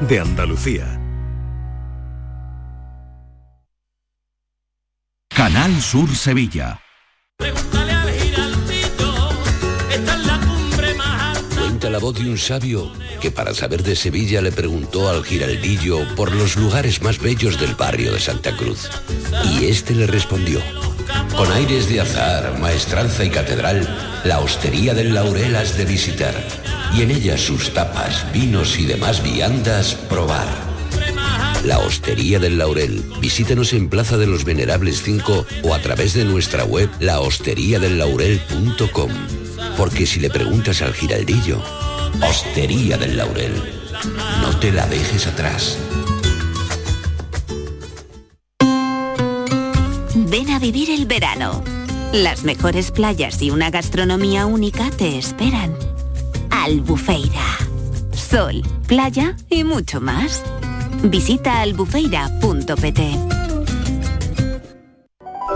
de Andalucía. Canal Sur Sevilla. Cuenta la voz de un sabio que para saber de Sevilla le preguntó al giraldillo por los lugares más bellos del barrio de Santa Cruz. Y este le respondió, con aires de azar, maestranza y catedral, la hostería del Laurel has de visitar, y en ella sus tapas, vinos y demás viandas probar. La Hostería del Laurel. Visítanos en Plaza de los Venerables 5 o a través de nuestra web lahosteriadellaurel.com. Porque si le preguntas al giraldillo, Hostería del Laurel, no te la dejes atrás. Ven a vivir el verano. Las mejores playas y una gastronomía única te esperan. Albufeira. Sol, playa y mucho más. Visita albufeira.pt.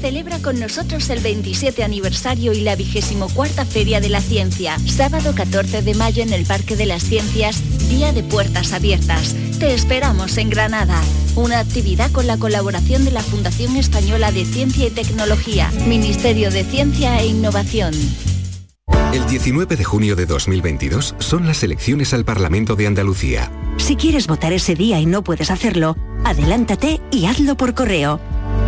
Celebra con nosotros el 27 aniversario y la 24 Feria de la Ciencia. Sábado 14 de mayo en el Parque de las Ciencias, Día de Puertas Abiertas. Te esperamos en Granada. Una actividad con la colaboración de la Fundación Española de Ciencia y Tecnología, Ministerio de Ciencia e Innovación. El 19 de junio de 2022 son las elecciones al Parlamento de Andalucía. Si quieres votar ese día y no puedes hacerlo, adelántate y hazlo por correo.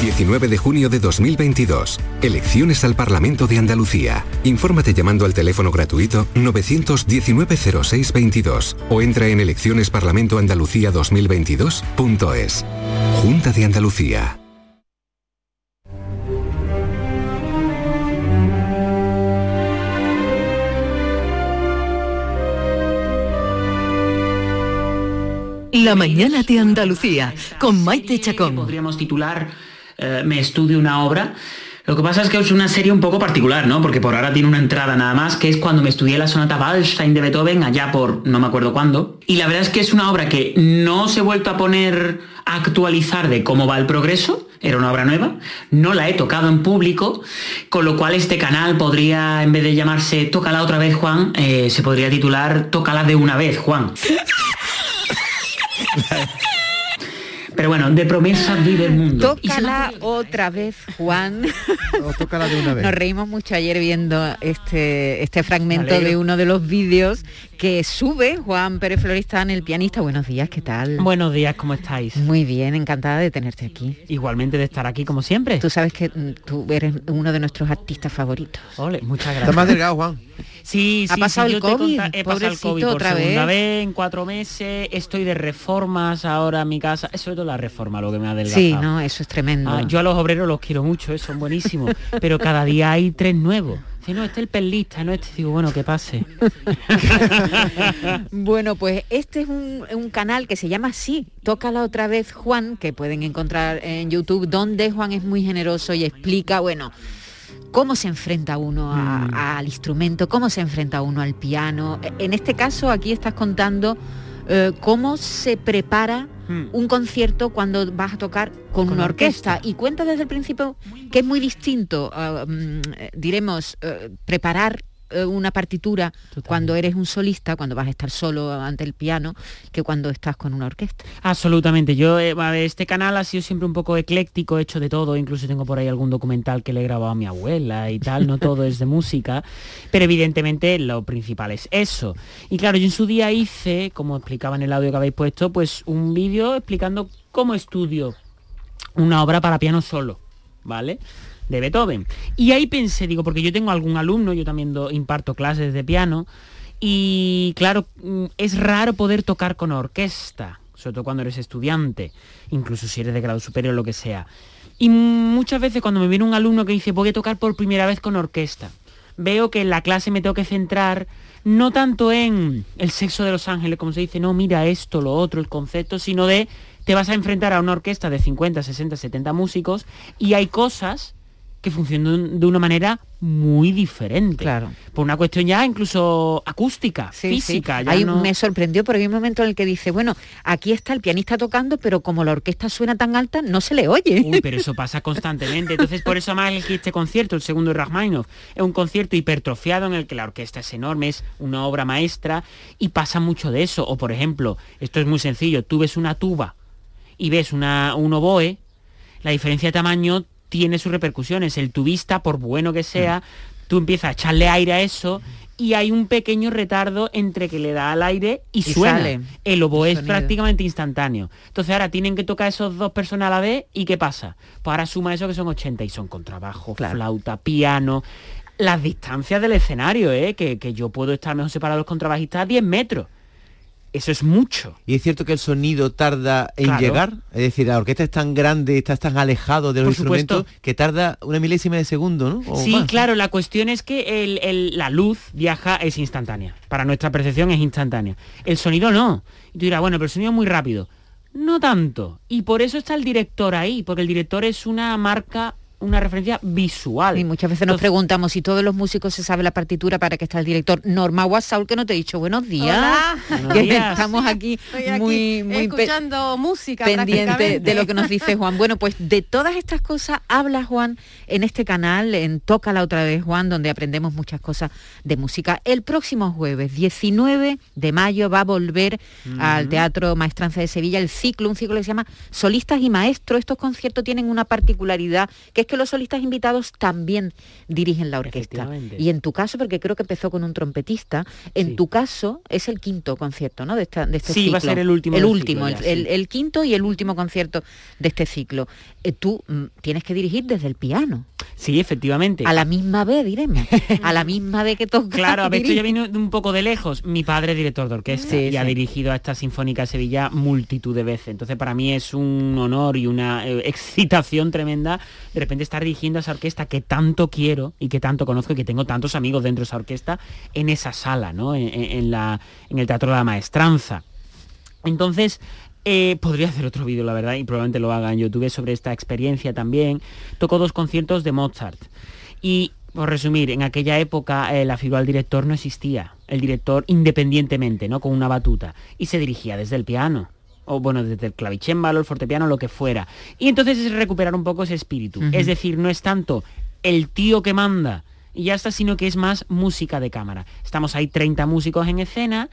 19 de junio de 2022. Elecciones al Parlamento de Andalucía. Infórmate llamando al teléfono gratuito 919-0622 o entra en eleccionesparlamentoandalucía2022.es. Junta de Andalucía. La mañana de Andalucía con Maite Chacón. Podríamos titular eh, Me estudio una obra. Lo que pasa es que es una serie un poco particular, ¿no? Porque por ahora tiene una entrada nada más, que es cuando me estudié la sonata Waldstein de Beethoven, allá por no me acuerdo cuándo. Y la verdad es que es una obra que no se he vuelto a poner a actualizar de cómo va el progreso, era una obra nueva, no la he tocado en público, con lo cual este canal podría, en vez de llamarse Tócala otra vez, Juan, eh, se podría titular Tócala de una vez, Juan. Pero bueno, de promesas vive el mundo. Tócala otra vez, Juan. O tócala de una vez. Nos reímos mucho ayer viendo este, este fragmento de uno de los vídeos que sube Juan Pérez Floristán, el pianista. Buenos días, ¿qué tal? Buenos días, ¿cómo estáis? Muy bien, encantada de tenerte aquí. Igualmente de estar aquí como siempre. Tú sabes que mm, tú eres uno de nuestros artistas favoritos. Ole, muchas gracias. Está más delgado, Juan. Sí, sí, ¿Ha pasado sí, el COVID? conta- he pasado el COVID por otra segunda vez. vez en cuatro meses. Estoy de reformas ahora en mi casa. Eso es todo la reforma lo que me ha adelgazado. Sí, no, eso es tremendo. Ah, yo a los obreros los quiero mucho, eh, son buenísimos. pero cada día hay tres nuevos. Si no, este es el perlista, no este. Digo, bueno, que pase. Bueno, pues este es un, un canal que se llama así, Tócala otra vez Juan, que pueden encontrar en YouTube, donde Juan es muy generoso y explica, bueno, cómo se enfrenta uno a- Mm. al instrumento, cómo se enfrenta uno al piano. En este caso, aquí estás contando eh, cómo se prepara Mm. un concierto cuando vas a tocar con, una orquesta. Y cuenta desde el principio que es muy distinto, ah, mm, eh, diremos, eh, preparar una partitura cuando eres un solista, cuando vas a estar solo ante el piano, que cuando estás con una orquesta. Absolutamente. Yo, eh, a ver, este canal ha sido siempre un poco ecléctico, hecho de todo. Incluso tengo por ahí algún documental que le he grabado a mi abuela y tal. No todo es de música. Pero evidentemente lo principal es eso. Y claro, yo en su día hice, como explicaba en el audio que habéis puesto, pues un vídeo explicando cómo estudio una obra para piano solo. ¿Vale? De Beethoven. Y ahí pensé, digo, porque yo tengo algún alumno, yo también do- imparto clases de piano, y claro, mm, es raro poder tocar con orquesta, sobre todo cuando eres estudiante, incluso si eres de grado superior o lo que sea. Y muchas veces cuando me viene un alumno que dice voy a tocar por primera vez con orquesta, veo que en la clase me tengo que centrar no tanto en el sexo de los ángeles, como se dice, no, mira esto, lo otro, el concepto, sino de te vas a enfrentar a una orquesta de 50, 60, 70 músicos y hay cosas que funcionan de una manera muy diferente. Claro. Por una cuestión ya incluso acústica, física. Ya Ahí no- me sorprendió porque hay un momento en el que dice, bueno, aquí está el pianista tocando, pero como la orquesta suena tan alta, no se le oye. Uy, pero eso pasa constantemente. Entonces, por eso más elegí este concierto, el segundo de Rachmaninoff. Es un concierto hipertrofiado en el que la orquesta es enorme, es una obra maestra y pasa mucho de eso. O, por ejemplo, esto es muy sencillo, tú ves una tuba y ves una, un oboe, la diferencia de tamaño tiene sus repercusiones. El tubista, por bueno que sea, tú empiezas a echarle aire a eso y hay un pequeño retardo entre que le da al aire y, Y suena. sale El oboe el es prácticamente instantáneo. Entonces ahora tienen que tocar esos dos personas a la vez y ¿qué pasa? Pues ahora suma eso que son 80 y son contrabajo, flauta, piano. Las distancias del escenario, ¿eh? que, que yo puedo estar mejor separado de los contrabajistas a 10 metros. Eso es mucho. Y es cierto que el sonido tarda en Claro. llegar, es decir, la orquesta es tan grande, estás tan alejado de los Por supuesto. instrumentos que tarda una milésima de segundo, ¿no? O Sí, más. claro, la cuestión es que el- el- la luz viaja, es instantánea. Para nuestra percepción es instantánea. El sonido no. Y tú dirás, bueno, pero el sonido es muy rápido. No tanto. Y por eso está el director ahí, porque el director es una marca, una referencia visual. Y muchas veces nos preguntamos si todos los músicos se sabe la partitura para que está el director. Norma Guasaul que no te he dicho buenos días. Hola. Que Buenos días. estamos aquí Estoy aquí muy, muy pe- escuchando música pendiente de lo que nos dice Juan. Bueno, pues de todas estas cosas habla Juan en este canal, en Tócala otra vez Juan, donde aprendemos muchas cosas de música. El próximo jueves, 19 de mayo, va a volver al. Teatro Maestranza de Sevilla el ciclo, un ciclo que se llama Solistas y Maestros. Estos conciertos tienen una particularidad, que es que los solistas invitados también dirigen la orquesta. Y en tu caso, porque creo que empezó con un trompetista, en tu caso es el quinto concierto, ¿no? De, esta, de este Sí, ciclo. va a ser el último El último, ciclo el, ya, el- sí. el quinto y el último concierto de este ciclo. Eh, tú mm, tienes que dirigir desde el piano. Sí, efectivamente. A la misma vez, diremos. A la misma vez que toca. Claro, a ver, esto ya de un poco de lejos. Mi padre es director de orquesta Sí, y ha dirigido a esta Sinfónica de Sevilla multitud de veces. Entonces para mí es un honor y una eh, excitación tremenda de repente estar dirigiendo a esa orquesta que tanto quiero y que tanto conozco y que tengo tantos amigos dentro de esa orquesta en esa sala, ¿no? En la, en el Teatro de la Maestranza. Entonces, eh, podría hacer otro vídeo, la verdad, y probablemente lo haga en YouTube sobre esta experiencia también. Tocó dos conciertos de Mozart. Y, por resumir, en aquella época eh, la figura del director no existía. El director independientemente, ¿no? Con una batuta. Y se dirigía desde el piano. O bueno, desde el clavicémbalo, el fortepiano, lo que fuera. Y entonces es recuperar un poco ese espíritu. Es decir, no es tanto el tío que manda y ya está, sino que es más música de cámara. Estamos ahí 30 músicos en escena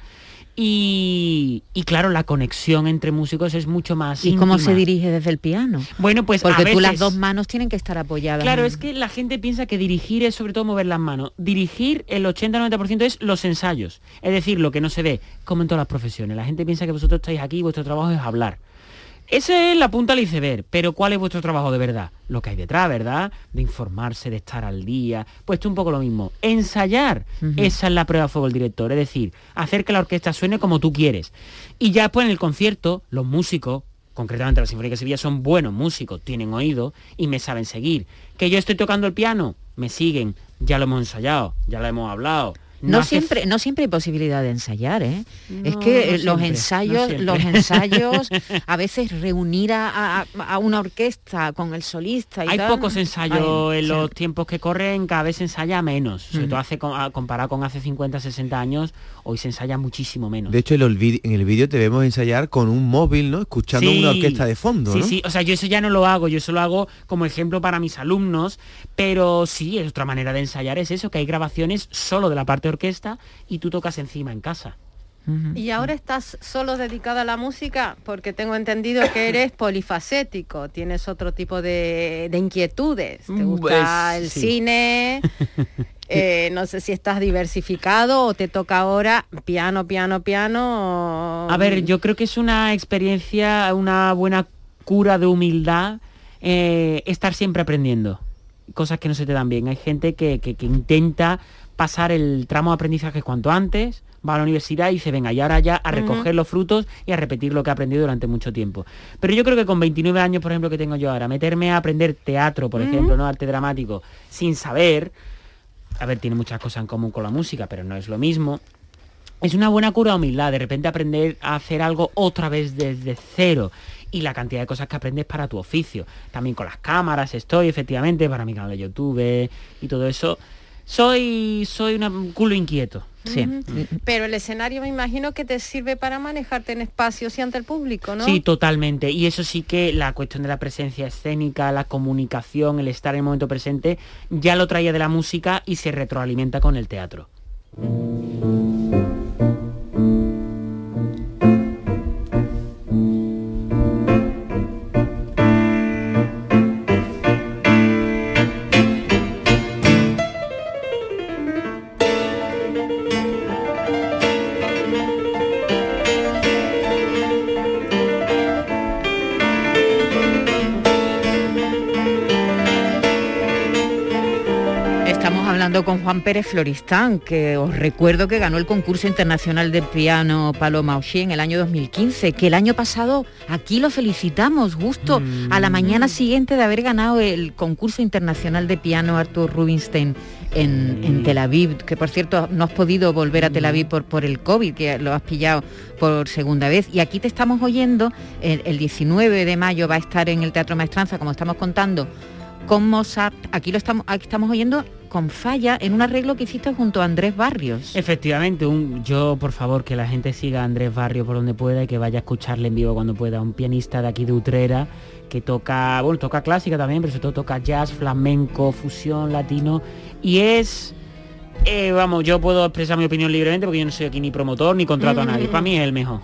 y, y claro, la conexión entre músicos es mucho más ¿Y cómo se dirige desde el piano? Bueno, pues Porque a tú las dos manos tienen que estar apoyadas. Claro, en- es que la gente piensa que dirigir es sobre todo mover las manos. Dirigir el 80-90% es los ensayos. Es decir, lo que no se ve, como en todas las profesiones. La gente piensa que vosotros estáis aquí y vuestro trabajo es hablar. Esa es la punta al iceberg, pero ¿cuál es vuestro trabajo de verdad? Lo que hay detrás, ¿verdad? De informarse, de estar al día. Pues esto es un poco lo mismo. Ensayar, esa es la prueba de fuego del director, es decir, hacer que la orquesta suene como tú quieres. Y ya pues en el concierto, los músicos, concretamente la Sinfónica de Sevilla, son buenos músicos, tienen oído y me saben seguir. Que yo estoy tocando el piano, me siguen, ya lo hemos ensayado, ya lo hemos hablado. No, siempre, no siempre hay posibilidad de ensayar, ¿eh? es que no eh, los siempre, ensayos, los ensayos, a veces reunir a, a- a una orquesta con el solista y Hay tal. pocos ensayos Ay, en sí. los tiempos que corren, cada vez se ensaya menos. Sobre Ujú. todo hace, con- a- comparado con hace 50, 60 años, hoy se ensaya muchísimo menos. De hecho, en el en el vídeo te vemos ensayar con un móvil, ¿no? Escuchando Sí. una orquesta de fondo, Sí, ¿no? sí, o sea, yo eso ya no lo hago, yo eso lo hago como ejemplo para mis alumnos, pero sí, es otra manera de ensayar, es eso, que hay grabaciones solo de la parte orquesta y tú tocas encima en casa. Y ahora estás solo dedicada a la música porque tengo entendido que eres polifacético, tienes otro tipo de, de inquietudes. Te gusta Pues, el sí. cine, eh, no sé si estás diversificado o te toca ahora piano, piano, piano. o- A ver, yo creo que es una experiencia, una buena cura de humildad, eh, estar siempre aprendiendo. Cosas que no se te dan bien. Hay gente que, que- que intenta pasar el tramo de aprendizaje cuanto antes, va a la universidad y dice, venga, y ahora ya a recoger los frutos y a repetir lo que he aprendido durante mucho tiempo. Pero yo creo que con 29 años, por ejemplo, que tengo yo ahora, meterme a aprender teatro, por ejemplo, no arte dramático, sin saber, a ver, tiene muchas cosas en común con la música, pero no es lo mismo. Es una buena cura de humildad, de repente aprender a hacer algo otra vez desde cero y la cantidad de cosas que aprendes para tu oficio. También con las cámaras estoy, efectivamente, para mi canal de YouTube y todo eso. Soy, soy un culo inquieto. Ujú. Pero el escenario me imagino que te sirve para manejarte en espacios y ante el público, ¿no? Sí, totalmente. Y eso sí que la cuestión de la presencia escénica, la comunicación, el estar en el momento presente, ya lo traía de la música y se retroalimenta con el teatro. Pérez Floristán, que os recuerdo que ganó el concurso internacional de piano Paloma Oshie en el año 2015, que el año pasado aquí lo felicitamos justo a la mañana siguiente de haber ganado el concurso internacional de piano Arthur Rubinstein en, en Tel Aviv, que por cierto no has podido volver a Tel Aviv por, por el COVID, que lo has pillado por segunda vez. Y aquí te estamos oyendo, el, el 19 de mayo va a estar en el Teatro Maestranza, como estamos contando, con Mozart. Aquí lo estamos, aquí estamos oyendo con falla en un arreglo que hiciste junto a Andrés Barrios. Efectivamente, un, yo por favor que la gente siga a Andrés Barrio por donde pueda y que vaya a escucharle en vivo cuando pueda. Un pianista de aquí de Utrera que toca, bueno, toca clásica también, pero sobre todo toca jazz, flamenco, fusión, latino. Y es, eh, vamos, yo puedo expresar mi opinión libremente porque yo no soy aquí ni promotor ni contrato a nadie. Para mí es el mejor.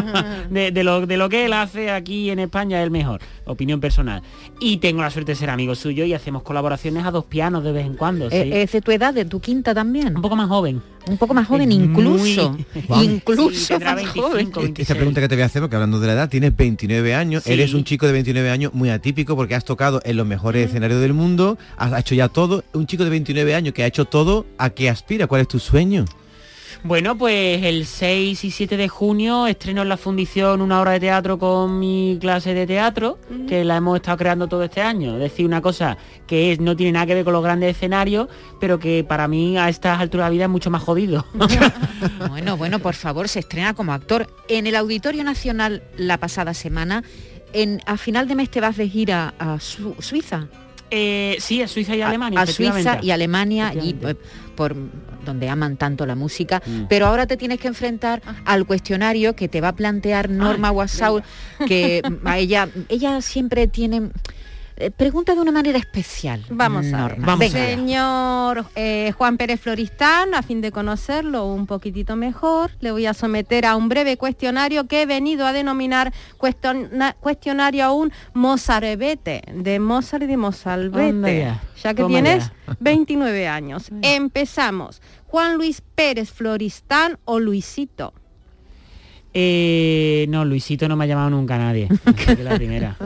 de, de lo, de lo que él hace aquí en España es el mejor. Opinión personal. Y tengo la suerte de ser amigo suyo y hacemos colaboraciones a dos pianos de vez en cuando. sí. Eh, ¿Es de tu edad, de tu quinta también? Un poco más joven. Un poco más joven, Es incluso. muy- Incluso. Sí, tendrá más 25, joven. 26. Esta pregunta que te voy a hacer, porque hablando de la edad, tienes 29 años, Sí. eres un chico de 29 años muy atípico porque has tocado en los mejores escenarios del mundo, has hecho ya todo. Un chico de 29 años que ha hecho todo, ¿a qué aspira? ¿Cuál es tu sueño? Bueno, pues el 6 y 7 de junio estreno en la fundición una obra de teatro con mi clase de teatro, que la hemos estado creando todo este año. Es decir, una cosa que es, no tiene nada que ver con los grandes escenarios, pero que para mí a estas alturas de la vida es mucho más jodido. Bueno, bueno, por favor, se estrena como actor. En el Auditorio Nacional la pasada semana, en, a final de mes te vas de gira a Su- Suiza. Eh, sí, a Suiza y A- Alemania. A, Suiza efectivamente. y Alemania, y por donde aman tanto la música, Mm. pero ahora te tienes que enfrentar al cuestionario que te va a plantear Norma Wasaul, que a ella, ella siempre tiene eh, pregunta de una manera especial. Vamos a ver. Venga. Señor eh, Juan Pérez Floristán, a fin de conocerlo un poquitito mejor, le voy a someter a un breve cuestionario que he venido a denominar cuestiona- cuestionario a un Mozartbete, de Mozart y de Mozalbete, ya, ya que toma tienes ya. 29 años. Empezamos. Juan Luis Pérez Floristán o Luisito. Eh, no, Luisito no me ha llamado nunca nadie. Es la primera.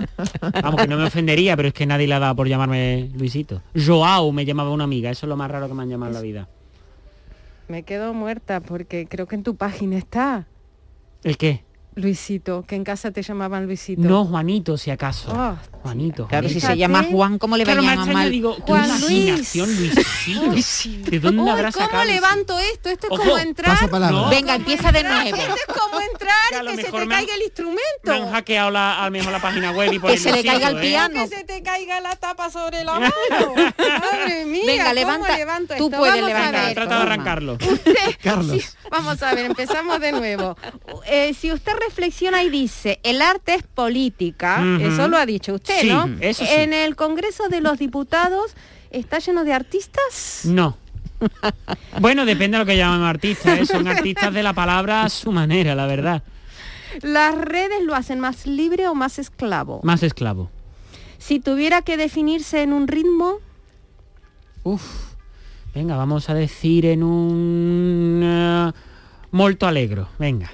Vamos, que no me ofendería, pero es que nadie le ha dado por llamarme Luisito. Joao me llamaba una amiga, eso es lo más raro que me han llamado en la vida. Me quedo muerta porque creo que en tu página está ¿El qué? Luisito, que en casa te llamaban Luisito. No, Juanito, si acaso. Juanito. Claro, si se llama Juan, ¿cómo le va a llamar mal? digo, qué Juan Luis. imaginación, Luisito. ¿De dónde Uy, habrá ¿cómo levanto esto? Esto es Ojo, como entrar. pasa palabra. No, Venga, empieza de nuevo. Esto es como entrar y que se te han- caiga el Me han instrumento. hackeado la, a lo mejor la página web y por Que se le caiga el ¿eh? piano. Que se te caiga la tapa sobre la mano. Madre mía. Venga, ¿cómo levanta- levanto tú esto? puedes Vamos levantar. A Venga, ver. trata de arrancarlo. Carlos. Sí, vamos a ver, empezamos de nuevo. Eh, si usted reflexiona y dice, el arte es política, eso lo ha dicho usted, Sí, ¿no? eso sí. En el Congreso de los Diputados está lleno de artistas. No. Bueno, depende de lo que llaman artistas, ¿eh? son artistas de la palabra a su manera, la verdad. ¿Las redes lo hacen más libre o más esclavo? Más esclavo. Si tuviera que definirse en un ritmo, Uf. Venga, vamos a decir en un eh, molto alegro. Venga.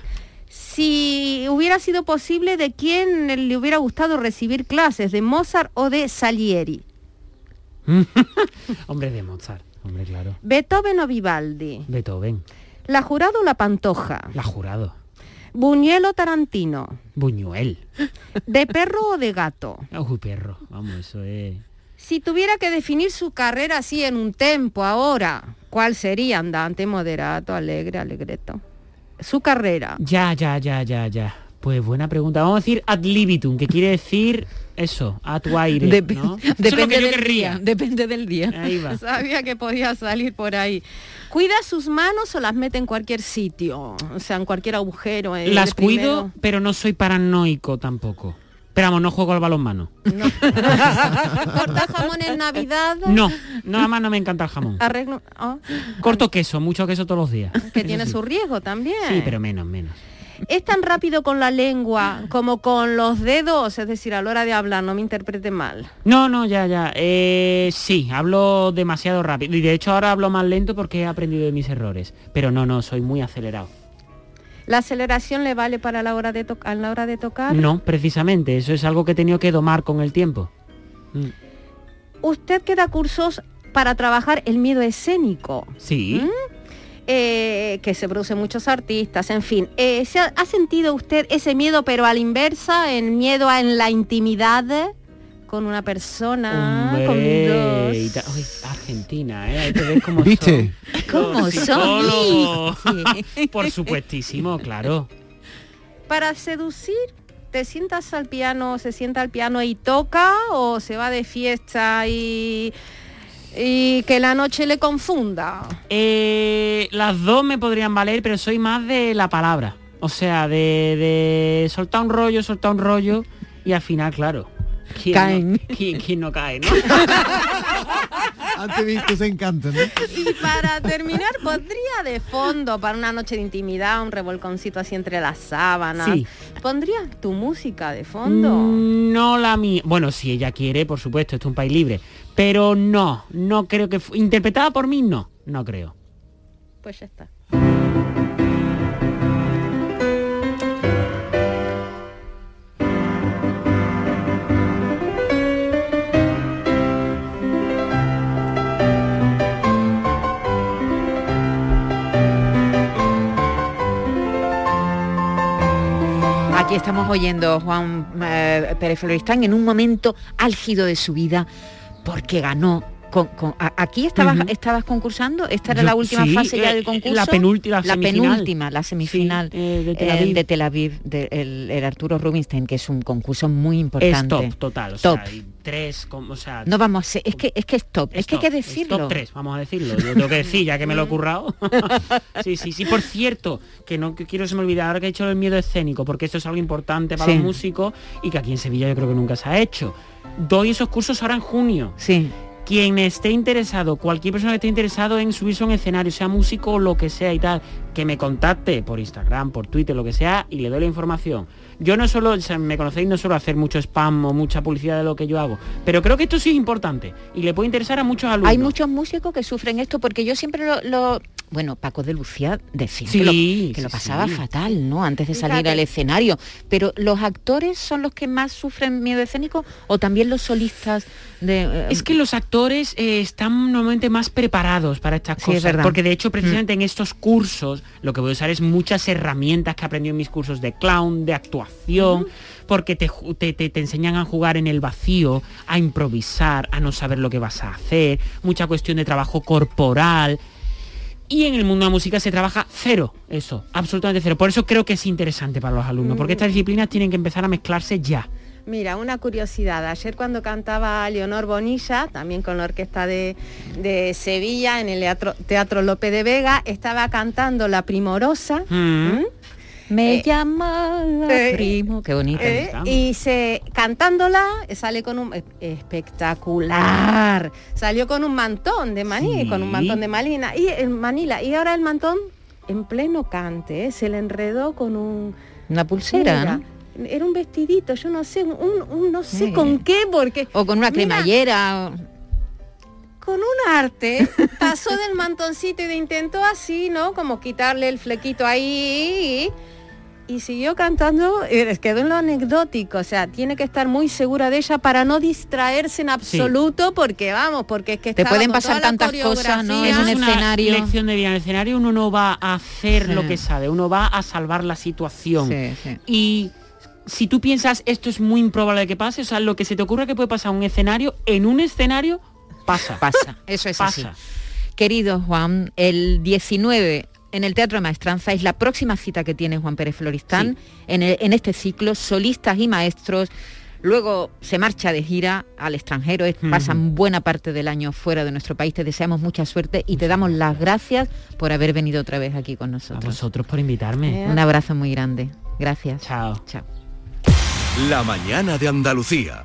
Si hubiera sido posible, ¿de quién le hubiera gustado recibir clases? ¿De Mozart o de Salieri? Hombre de Mozart, hombre claro. ¿Beethoven o Vivaldi? Beethoven. La jurado o la pantoja. La jurado. Buñuelo Tarantino. Buñuel. ¿De perro o de gato? Uy, perro. Vamos, eso es... Si tuviera que definir su carrera así en un tempo ahora, ¿cuál sería? Andante, moderato, alegre, alegreto. Su carrera. Ya, ya, ya, ya, ya. Pues buena pregunta. Vamos a decir ad libitum, que quiere decir eso, a tu aire. Dep- ¿no? Eso es lo depende que yo del querría. día, depende del día. Ahí va. Sabía que podía salir por ahí. ¿Cuida sus manos o las mete en cualquier sitio? O sea, en cualquier agujero. eh, Las cuido, pero no soy paranoico tampoco. Pero vamos, no juego al balonmano. ¿Corta jamón en Navidad? No, nada más no me encanta el jamón. Arreglo... ah, Corto queso, mucho queso todos los días. que Eso tiene sí. su riesgo también. Sí, pero menos, menos. ¿Es tan rápido con la lengua como con los dedos? Es decir, a la hora de hablar, no me interprete mal. No, no, ya, ya. Eh, sí, hablo demasiado rápido. Y de hecho ahora hablo más lento porque he aprendido de mis errores. Pero no, no, soy muy acelerado. ¿La aceleración le vale para la hora de, a la hora de tocar? No, precisamente. Eso es algo que he tenido que domar con el tiempo. Mm. ¿Usted que da cursos para trabajar el miedo escénico? Sí. ¿Mm? Eh, que se producen muchos artistas, en fin. Eh, ¿se ha, ha sentido usted ese miedo, pero a la inversa, el miedo a- en la intimidad con una persona, Hombre, con dos? Uy, Argentina, ¿eh? Ahí te ves cómo ¿Viste? son ¿Cómo son? Por supuestísimo, claro. Para seducir, ¿te sientas al piano, se sienta al piano y toca o se va de fiesta y, y que la noche le confunda? Eh, las dos me podrían valer, pero soy más de la palabra. O sea, de, de soltar un rollo, soltar un rollo y al final, claro. ¿Quién Caen. No, ¿quién, quién no cae, no? Antes visto se encantan, ¿no? Y para terminar, pondría de fondo para una noche de intimidad un revolconcito así entre las sábanas. Sí. ¿Pondrías tu música de fondo? Mm, No la mía. Bueno, si ella quiere, por supuesto, esto es un país libre. Pero no, no creo que... Interpretada por mí, no. No creo. Pues ya está. Estamos oyendo Juan eh, Pérez Floristán en un momento álgido de su vida porque ganó. Con- con- a- aquí estabas, estabas concursando, esta era Yo- la última sí, fase ya eh, del concurso. la penúltima, la semifinal. penúltima, la semifinal Sí, eh, de Tel eh, Aviv. de Tel Aviv, de- el, el Arturo Rubinstein, que es un concurso muy Es importante. top, total. O Top. sea, hay tres, como, o sea... No vamos a ser, es que es que es top, es, que hay que es decirlo. top 3, vamos a decirlo. Yo tengo que decir, ya que me lo he currado. sí, sí, sí. Por cierto, que no que quiero se me olvidar, ahora que he hecho el miedo escénico, porque esto es algo importante para Sí. los músicos y que aquí en Sevilla yo creo que nunca se ha hecho. Doy esos cursos ahora en junio. Sí. Quien esté interesado, cualquier persona que esté interesado en subirse a un escenario, sea músico o lo que sea y tal, que me contacte por Instagram, por Twitter, lo que sea, y le doy la información. Yo no solo, me conocéis, no suelo hacer mucho spam o mucha publicidad de lo que yo hago, pero creo que esto sí es importante y le puede interesar a muchos alumnos. Hay muchos músicos que sufren esto porque yo siempre lo, lo- bueno, Paco de Lucía decía Sí, que lo, que lo sí, pasaba sí. fatal, ¿no? Antes de salir Fíjate. al escenario. Pero los actores son los que más sufren miedo escénico o también los solistas de eh, Es que los actores eh, están normalmente más preparados para estas Sí, es cosas, verdad. Mm. porque de hecho precisamente en estos cursos lo que voy a usar es muchas herramientas que aprendí en mis cursos de clown, de actuación, porque te, te- te enseñan a jugar en el vacío, a improvisar, a no saber lo que vas a hacer, mucha cuestión de trabajo corporal. Y en el mundo de la música se trabaja cero, eso, absolutamente cero. Por eso creo que es interesante para los alumnos, porque estas disciplinas tienen que empezar a mezclarse ya. Mira, una curiosidad. Ayer cuando cantaba Leonor Bonilla, también con la orquesta de, de Sevilla, en el teatro, teatro Lope de Vega, estaba cantando La Primorosa. Mm. Me eh, llama eh, primo, qué bonita. Eh, y se cantándola sale con un eh, espectacular salió con un mantón de maní Sí. con un mantón de malina y en Manila y ahora el mantón en pleno cante ¿eh? se le enredó con un Una pulsera, Mira, ¿no? era un vestidito yo no sé un, un- no sé con qué porque O con una Mira, cremallera. o- con un arte pasó del mantoncito y de intentó así no como quitarle el flequito ahí y siguió cantando, y quedó en lo anecdótico, o sea, tiene que estar muy segura de ella para no distraerse en absoluto, porque vamos, porque es que te pueden pasar tantas cosas, ¿no? Es un escenario. lección de vida. En el escenario uno no va a hacer lo que sabe, uno va a salvar la situación. Y si tú piensas esto es muy improbable que pase, o sea, lo que se te ocurre que puede pasar en un escenario, en un escenario pasa. Pasa, eso es pasa. así. Querido Juan, el 19 en el Teatro de Maestranza es la próxima cita que tiene Juan Pérez Floristán en, este ciclo, solistas y maestros. Luego se marcha de gira al extranjero, pasan buena parte del año fuera de nuestro país. Te deseamos mucha suerte y te damos las gracias por haber venido otra vez aquí con nosotros. A vosotros por invitarme. Un abrazo muy grande. Gracias. Chao. Chao. La mañana de Andalucía.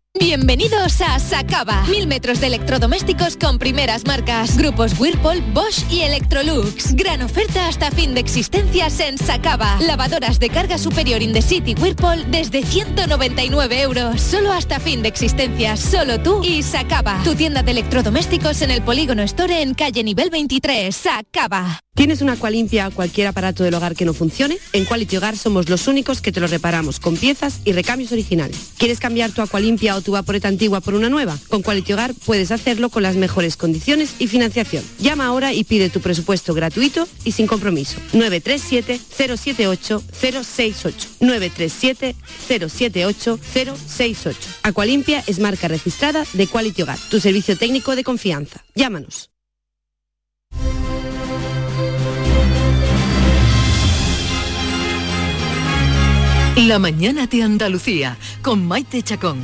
Bienvenidos a Sacaba. Mil metros de electrodomésticos con primeras marcas. Grupos Whirlpool, Bosch y Electrolux. Gran oferta hasta fin de existencias en Sacaba. Lavadoras de carga superior in the city Whirlpool desde 199 euros. Solo hasta fin de existencias. Solo tú y Sacaba. Tu tienda de electrodomésticos en el Polígono Store en calle nivel 23. Sacaba. ¿Tienes una limpia o cualquier aparato del hogar que no funcione? En Quality Hogar somos los únicos que te lo reparamos con piezas y recambios originales. ¿Quieres cambiar tu limpia o tu vaporeta antigua por una nueva? Con Quality Hogar puedes hacerlo con las mejores condiciones y financiación. Llama ahora y pide tu presupuesto gratuito y sin compromiso. 937-078-068. 937-078-068. Aqualimpia es marca registrada de Quality Hogar, tu servicio técnico de confianza. Llámanos. La mañana de Andalucía con Maite Chacón.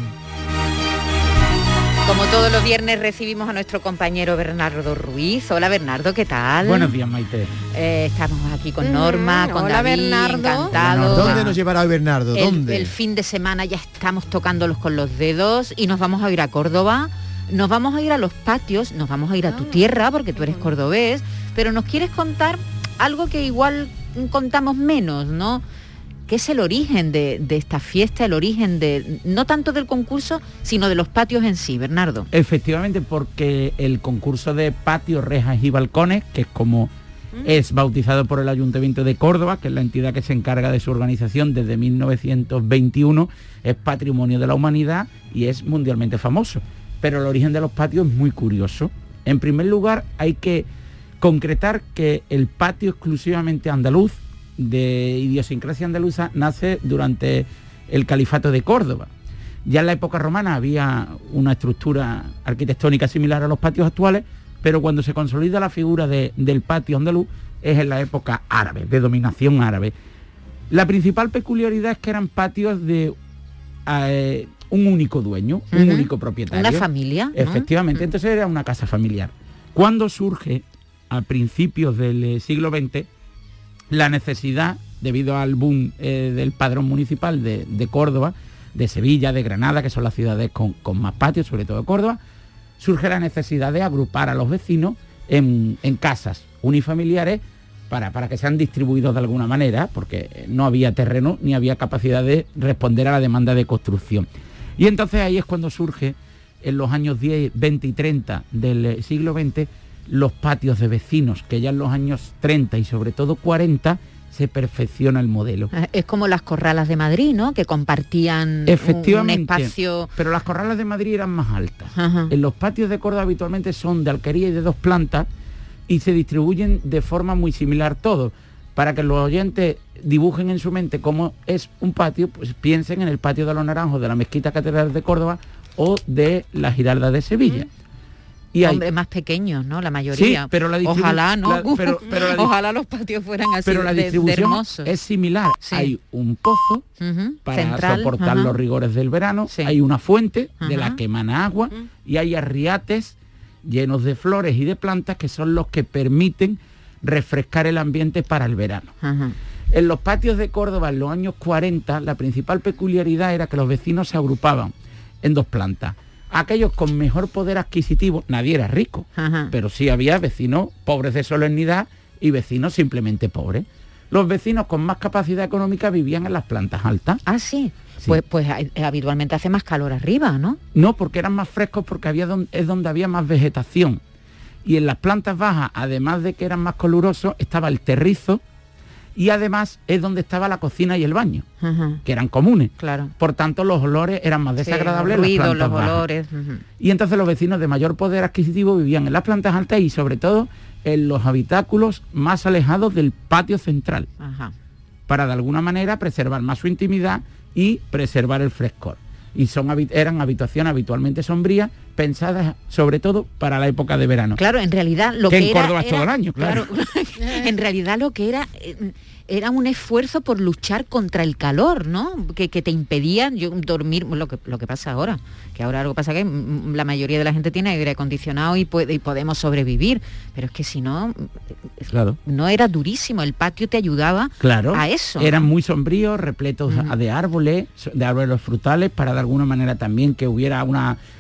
Como todos los viernes recibimos a nuestro compañero Bernardo Ruiz. Hola Bernardo, ¿qué tal? Buenos días, Maite. Eh, estamos aquí con Norma, con hola, David, Bernardo. encantado. ¿Dónde nos llevará hoy Bernardo? ¿Dónde? El, fin de semana ya estamos tocándolos con los dedos y nos vamos a ir a Córdoba. Nos vamos a ir a los patios, nos vamos a ir a tu ah. tierra porque tú eres cordobés, pero nos quieres contar algo que igual contamos menos, ¿no? ¿Qué es el origen de, esta fiesta, el origen de, no tanto del concurso, sino de los patios en sí, Bernardo. Efectivamente, porque el concurso de patios, rejas y balcones, que es como mm. es bautizado por el Ayuntamiento de Córdoba, que es la entidad que se encarga de su organización desde 1921, es patrimonio de la humanidad y es mundialmente famoso. Pero el origen de los patios es muy curioso. En primer lugar, hay que concretar que el patio exclusivamente andaluz de idiosincrasia andaluza nace durante el califato de Córdoba. Ya en la época romana había una estructura arquitectónica similar a los patios actuales, pero cuando se consolida la figura del patio andaluz es en la época árabe, de dominación árabe. La principal peculiaridad es que eran patios de eh, un único dueño, un único propietario. Una familia. Efectivamente, entonces era una casa familiar. Cuando surge a principios del siglo XX la necesidad, debido al boom eh, del padrón municipal de, de Córdoba, de Sevilla, de Granada, que son las ciudades con, con más patios, sobre todo Córdoba, surge la necesidad de agrupar a los vecinos en, en casas unifamiliares para, para, que sean distribuidos de alguna manera, porque no había terreno ni había capacidad de responder a la demanda de construcción. Y entonces ahí es cuando surge, en los años 10, 20 y 30 del siglo XX, los patios de vecinos, que ya en los años 30 y sobre todo 40 se perfecciona el modelo. Es como las corralas de Madrid, ¿no? Que compartían Efectivamente, un espacio. Pero las corralas de Madrid eran más altas. Ajá. En los patios de Córdoba habitualmente son de alquería y de dos plantas y se distribuyen de forma muy similar todos. Para que los oyentes dibujen en su mente cómo es un patio, pues piensen en el patio de los Naranjos de la Mezquita Catedral de Córdoba o de la Giralda de Sevilla. Y hay... Más pequeños, ¿no? La mayoría. Sí, pero la Ojalá, ¿no? La, pero, pero la Ojalá los patios fueran así pero la de, distribución de hermosos. es similar. Sí. Hay un pozo uh -huh. para Central, soportar uh -huh. los rigores del verano, Sí. hay una fuente de la que emana agua y hay arriates llenos de flores y de plantas que son los que permiten refrescar el ambiente para el verano. En los patios de Córdoba en los años 40 la principal peculiaridad era que los vecinos se agrupaban en dos plantas. Aquellos con mejor poder adquisitivo, nadie era rico, Ajá. pero sí había vecinos pobres de solemnidad y vecinos simplemente pobres. Los vecinos con más capacidad económica vivían en las plantas altas. Ah, sí. Pues, pues eh, habitualmente hace más calor arriba, ¿no? No, porque eran más frescos porque había don- es donde había más vegetación. Y en las plantas bajas, además de que eran más calurosos, estaba el terrizo y además es donde estaba la cocina y el baño, Ajá. que eran comunes. Claro. Por tanto, los olores eran más desagradables los las bajas. olores. Y entonces los vecinos de mayor poder adquisitivo vivían en las plantas altas y sobre todo en los habitáculos más alejados del patio central, Ajá. para de alguna manera preservar más su intimidad y preservar el frescor. Y son, eran habitaciones habitualmente sombrías, pensadas sobre todo para la época de verano. Claro, en realidad lo Que que, en era, Córdoba es todo era- el año, claro. en realidad lo que era eh, era un esfuerzo por luchar contra el calor, ¿no? Que, que te impedían yo, dormir, lo que, lo que pasa ahora, que ahora que pasa que la mayoría de la gente tiene aire acondicionado y, puede, y podemos sobrevivir, pero es que si no, Claro. no era durísimo, el patio te ayudaba Claro, a eso. eran ¿no? muy sombríos, repletos de árboles, de árboles frutales, para de alguna manera también que hubiera un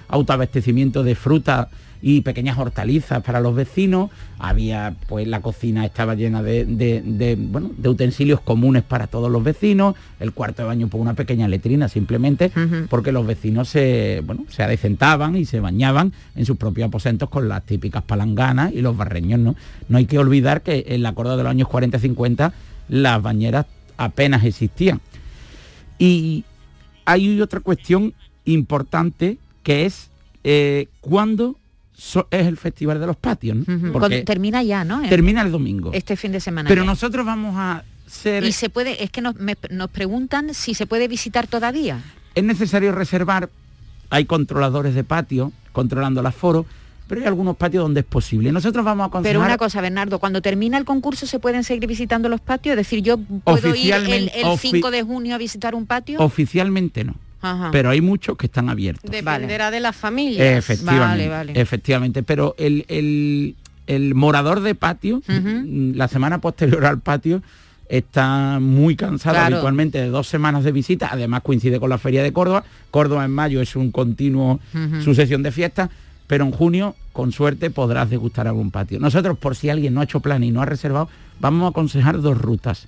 autoabastecimiento de fruta y pequeñas hortalizas para los vecinos. Había, pues la cocina estaba llena de, de- de, bueno, de utensilios comunes para todos los vecinos, el cuarto de baño por una pequeña letrina simplemente, porque los vecinos se, bueno, se adecentaban y se bañaban en sus propios aposentos con las típicas palanganas y los barreños, ¿no? No hay que olvidar que en la Córdoba de los años 40-50 las bañeras apenas existían. Y hay otra cuestión importante que es eh, cuándo so- es el Festival de los Patios. Porque termina ya, ¿no? termina el domingo. Este fin de semana. Pero ya. nosotros vamos a ser... Y se puede, es que nos, me- nos preguntan si se puede visitar todavía. Es necesario reservar, hay controladores de patio controlando el aforo, pero hay algunos patios donde es posible. Nosotros vamos a aconsejar... Pero una cosa, Bernardo, cuando termina el concurso se pueden seguir visitando los patios, es decir, yo puedo ir el, el ofi- 5 de junio a visitar un patio. Oficialmente no, Ajá. pero hay muchos que están abiertos. Dependerá de las familias. Efectivamente, Vale, vale. efectivamente. Pero el, el- el morador de patio, la semana posterior al patio, está muy cansado Claro. habitualmente de dos semanas de visita. Además coincide con la Feria de Córdoba. Córdoba en mayo es un continuo sucesión de fiestas. Pero en junio, con suerte, podrás degustar algún patio. Nosotros, por si alguien no ha hecho plan y no ha reservado, vamos a aconsejar dos rutas.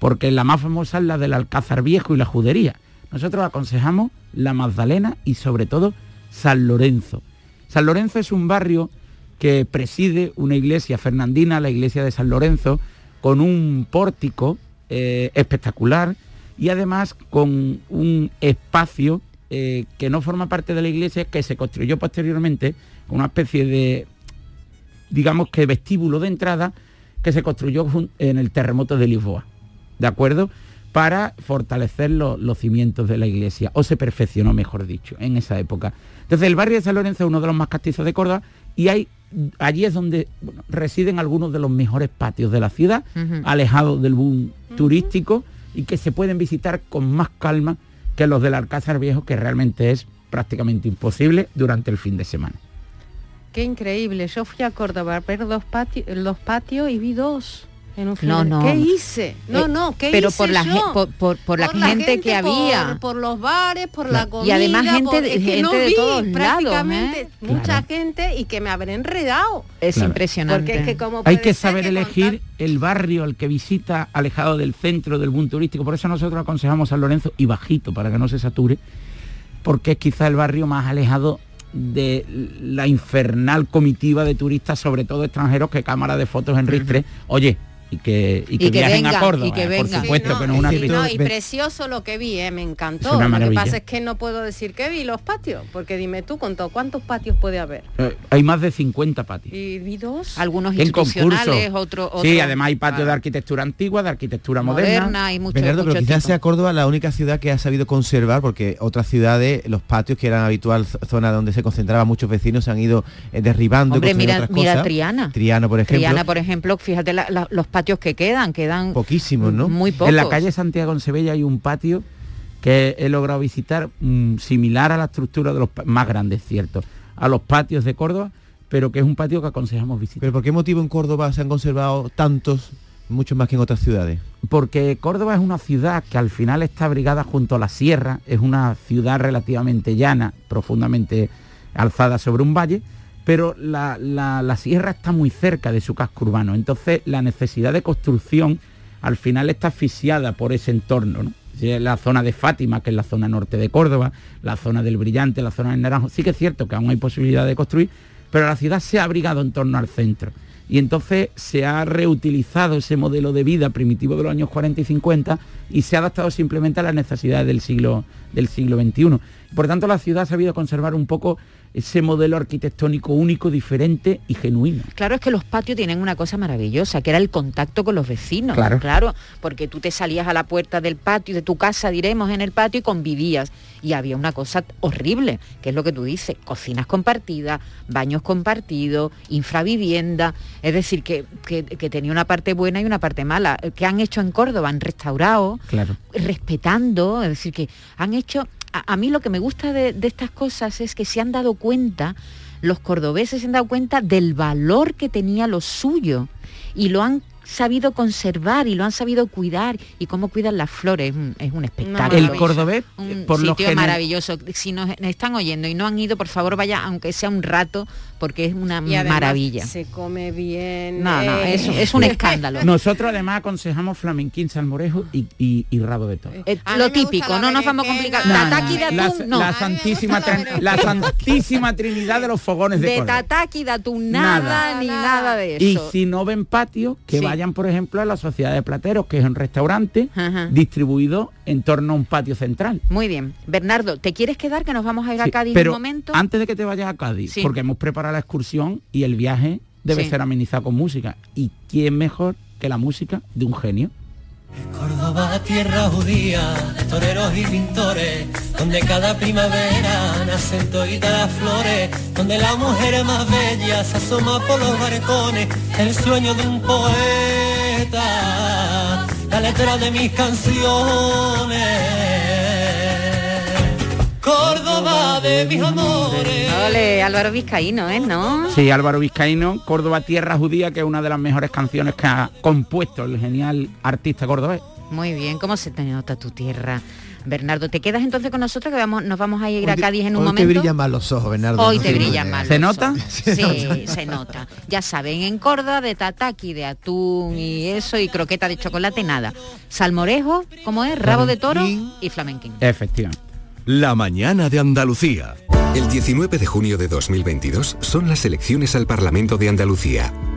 Porque la más famosa es la del Alcázar Viejo y la Judería. Nosotros aconsejamos la Magdalena y sobre todo San Lorenzo. San Lorenzo es un barrio que preside una iglesia fernandina, la iglesia de San Lorenzo, con un pórtico eh, espectacular y además con un espacio eh, que no forma parte de la iglesia, que se construyó posteriormente, con una especie de, digamos que vestíbulo de entrada, que se construyó en el terremoto de Lisboa. ¿De acuerdo? Para fortalecer lo- los cimientos de la iglesia, o se perfeccionó, mejor dicho, en esa época. Entonces, el barrio de San Lorenzo es uno de los más castizos de Córdoba y hay, allí es donde bueno, residen algunos de los mejores patios de la ciudad, alejados del boom turístico y que se pueden visitar con más calma que los del Alcázar Viejo, que realmente es prácticamente imposible durante el fin de semana. Qué increíble. Yo fui a Córdoba a ver dos patios, los patios y vi dos. En un No, no. ¿Qué hice? No, Eh, no, ¿qué pero hice por la, yo? por, por- por la Por gente, que había. Por, los bares, por la Y comida. además gente por- de- es que gente no de vi todos lados, prácticamente ¿eh? mucha Claro. gente y que me habré enredado. Es Claro. impresionante. Porque es que como Hay que saber elegir el barrio al que visita alejado del centro del boom turístico. Por eso nosotros aconsejamos San Lorenzo y bajito para que no se sature, porque es quizá el barrio más alejado de la infernal comitiva de turistas, sobre todo extranjeros, que cámara de fotos en Ristre, oye, y que, y que Y que viajen vengan, a Córdoba, y que eh, por supuesto Sí, que no es una sí, no, y precioso lo que vi, eh, me encantó. Lo que pasa es que no puedo decir que vi los patios, porque dime tú, con todo, ¿cuántos patios puede haber? Eh, hay más de 50 patios. Y vi dos. Algunos En institucionales, otro, Sí, además hay patios claro. de arquitectura antigua, de arquitectura moderna. moderna, hay mucho, Bernardo, pero quizás tipo. sea Córdoba la única ciudad que ha sabido conservar, porque otras ciudades, los patios que eran habitual zona donde se concentraban muchos vecinos, se han ido eh, derribando. y Hombre, mira, otras mira cosas. Triana. Triana, por ejemplo. Triana, por ejemplo, fíjate la- la- los patios que quedan, quedan Poquísimos, ¿no? muy pocos. En la calle Santiago en Sevilla hay un patio que he logrado visitar mm, similar a la estructura de los más grandes, cierto, a los patios de Córdoba, pero que es un patio que aconsejamos visitar. ¿Pero por qué motivo en Córdoba se han conservado tantos, mucho más que en otras ciudades? Porque Córdoba es una ciudad que al final está abrigada junto a la sierra, es una ciudad relativamente llana, profundamente alzada sobre un valle, pero la, la- sierra está muy cerca de su casco urbano, entonces la necesidad de construcción al final está asfixiada por ese entorno. La zona de Fátima, que es la zona norte de Córdoba, la zona del Brillante, la zona del Naranjo, sí que es cierto que aún hay posibilidad de construir, pero la ciudad se ha abrigado en torno al centro. Y entonces se ha reutilizado ese modelo de vida primitivo de los años 40 y 50 y se ha adaptado simplemente a las necesidades del siglo, del siglo XXI. Por tanto, la ciudad ha sabido conservar un poco ese modelo arquitectónico único, diferente y genuino. Claro, es que los patios tienen una cosa maravillosa, que era el contacto con los vecinos. Claro. porque tú te salías a la puerta del patio, de tu casa, diremos, en el patio y convivías. Y había una cosa horrible, que es lo que tú dices, cocinas compartidas, baños compartidos, infravivienda. Es decir, que, que- que tenía una parte buena y una parte mala. ¿Qué han hecho en Córdoba? Han restaurado, Claro. respetando, es decir, que han hecho... A, a mí lo que me gusta de, de estas cosas es que se han dado cuenta, los cordobeses se han dado cuenta del valor que tenía lo suyo y lo han sabido conservar y lo han sabido cuidar y cómo cuidan las flores es un, es un espectáculo. El cordobés, un por sitio maravilloso. Si nos están oyendo y no han ido, por favor vaya, aunque sea un rato, porque es una Y maravilla. Se come bien. No, no, eh. es, es un escándalo. Nosotros además aconsejamos flamenquín, salmorejo y, y- y rabo de toro. Eh, lo típico, no nos vamos a complicar. No, tataki de la, atún, no. la santísima, la santísima trinidad de los fogones de, de Córdoba. tataki, de atún, nada, Nada. ni nada de Y eso. si no ven patio, que Sí. vayan, por ejemplo, a la Sociedad de Plateros, que es un restaurante Ajá. distribuido en torno a un patio central. Muy bien. Bernardo, ¿te quieres quedar que nos vamos a ir a Sí, Cádiz pero un momento? antes de que te vayas a Cádiz, Sí. porque hemos preparado la excursión y el viaje debe Sí. ser amenizado con música. ¿Y quién mejor que la música de un genio? Córdoba, tierra judía, de toreros y pintores, donde cada primavera nacen toditas las flores, donde la mujer más bella se asoma por los balcones, el sueño de un poeta, la letra de mis canciones. Córdoba de mis amores. Ole, Álvaro Vizcaíno, ¿eh? ¿No? Sí, Álvaro Vizcaíno, Córdoba Tierra Judía, que es una de las mejores canciones que ha compuesto el genial artista cordobés. Muy bien, ¿cómo se te nota tu tierra? Bernardo, ¿te quedas entonces con nosotros que vamos, nos vamos a ir a Hoy Cádiz en un hoy momento? te brillan más los ojos, Bernardo. Hoy no te brillan más ¿Se nota? Sí, se nota. Ya saben, en Córdoba de tataki, de atún y eso, y croqueta de chocolate, nada. Salmorejo, ¿cómo es? Rabo de toro y flamenquín. Efectivamente. La mañana de Andalucía. El 19 de junio de 2022 son las elecciones al Parlamento de Andalucía.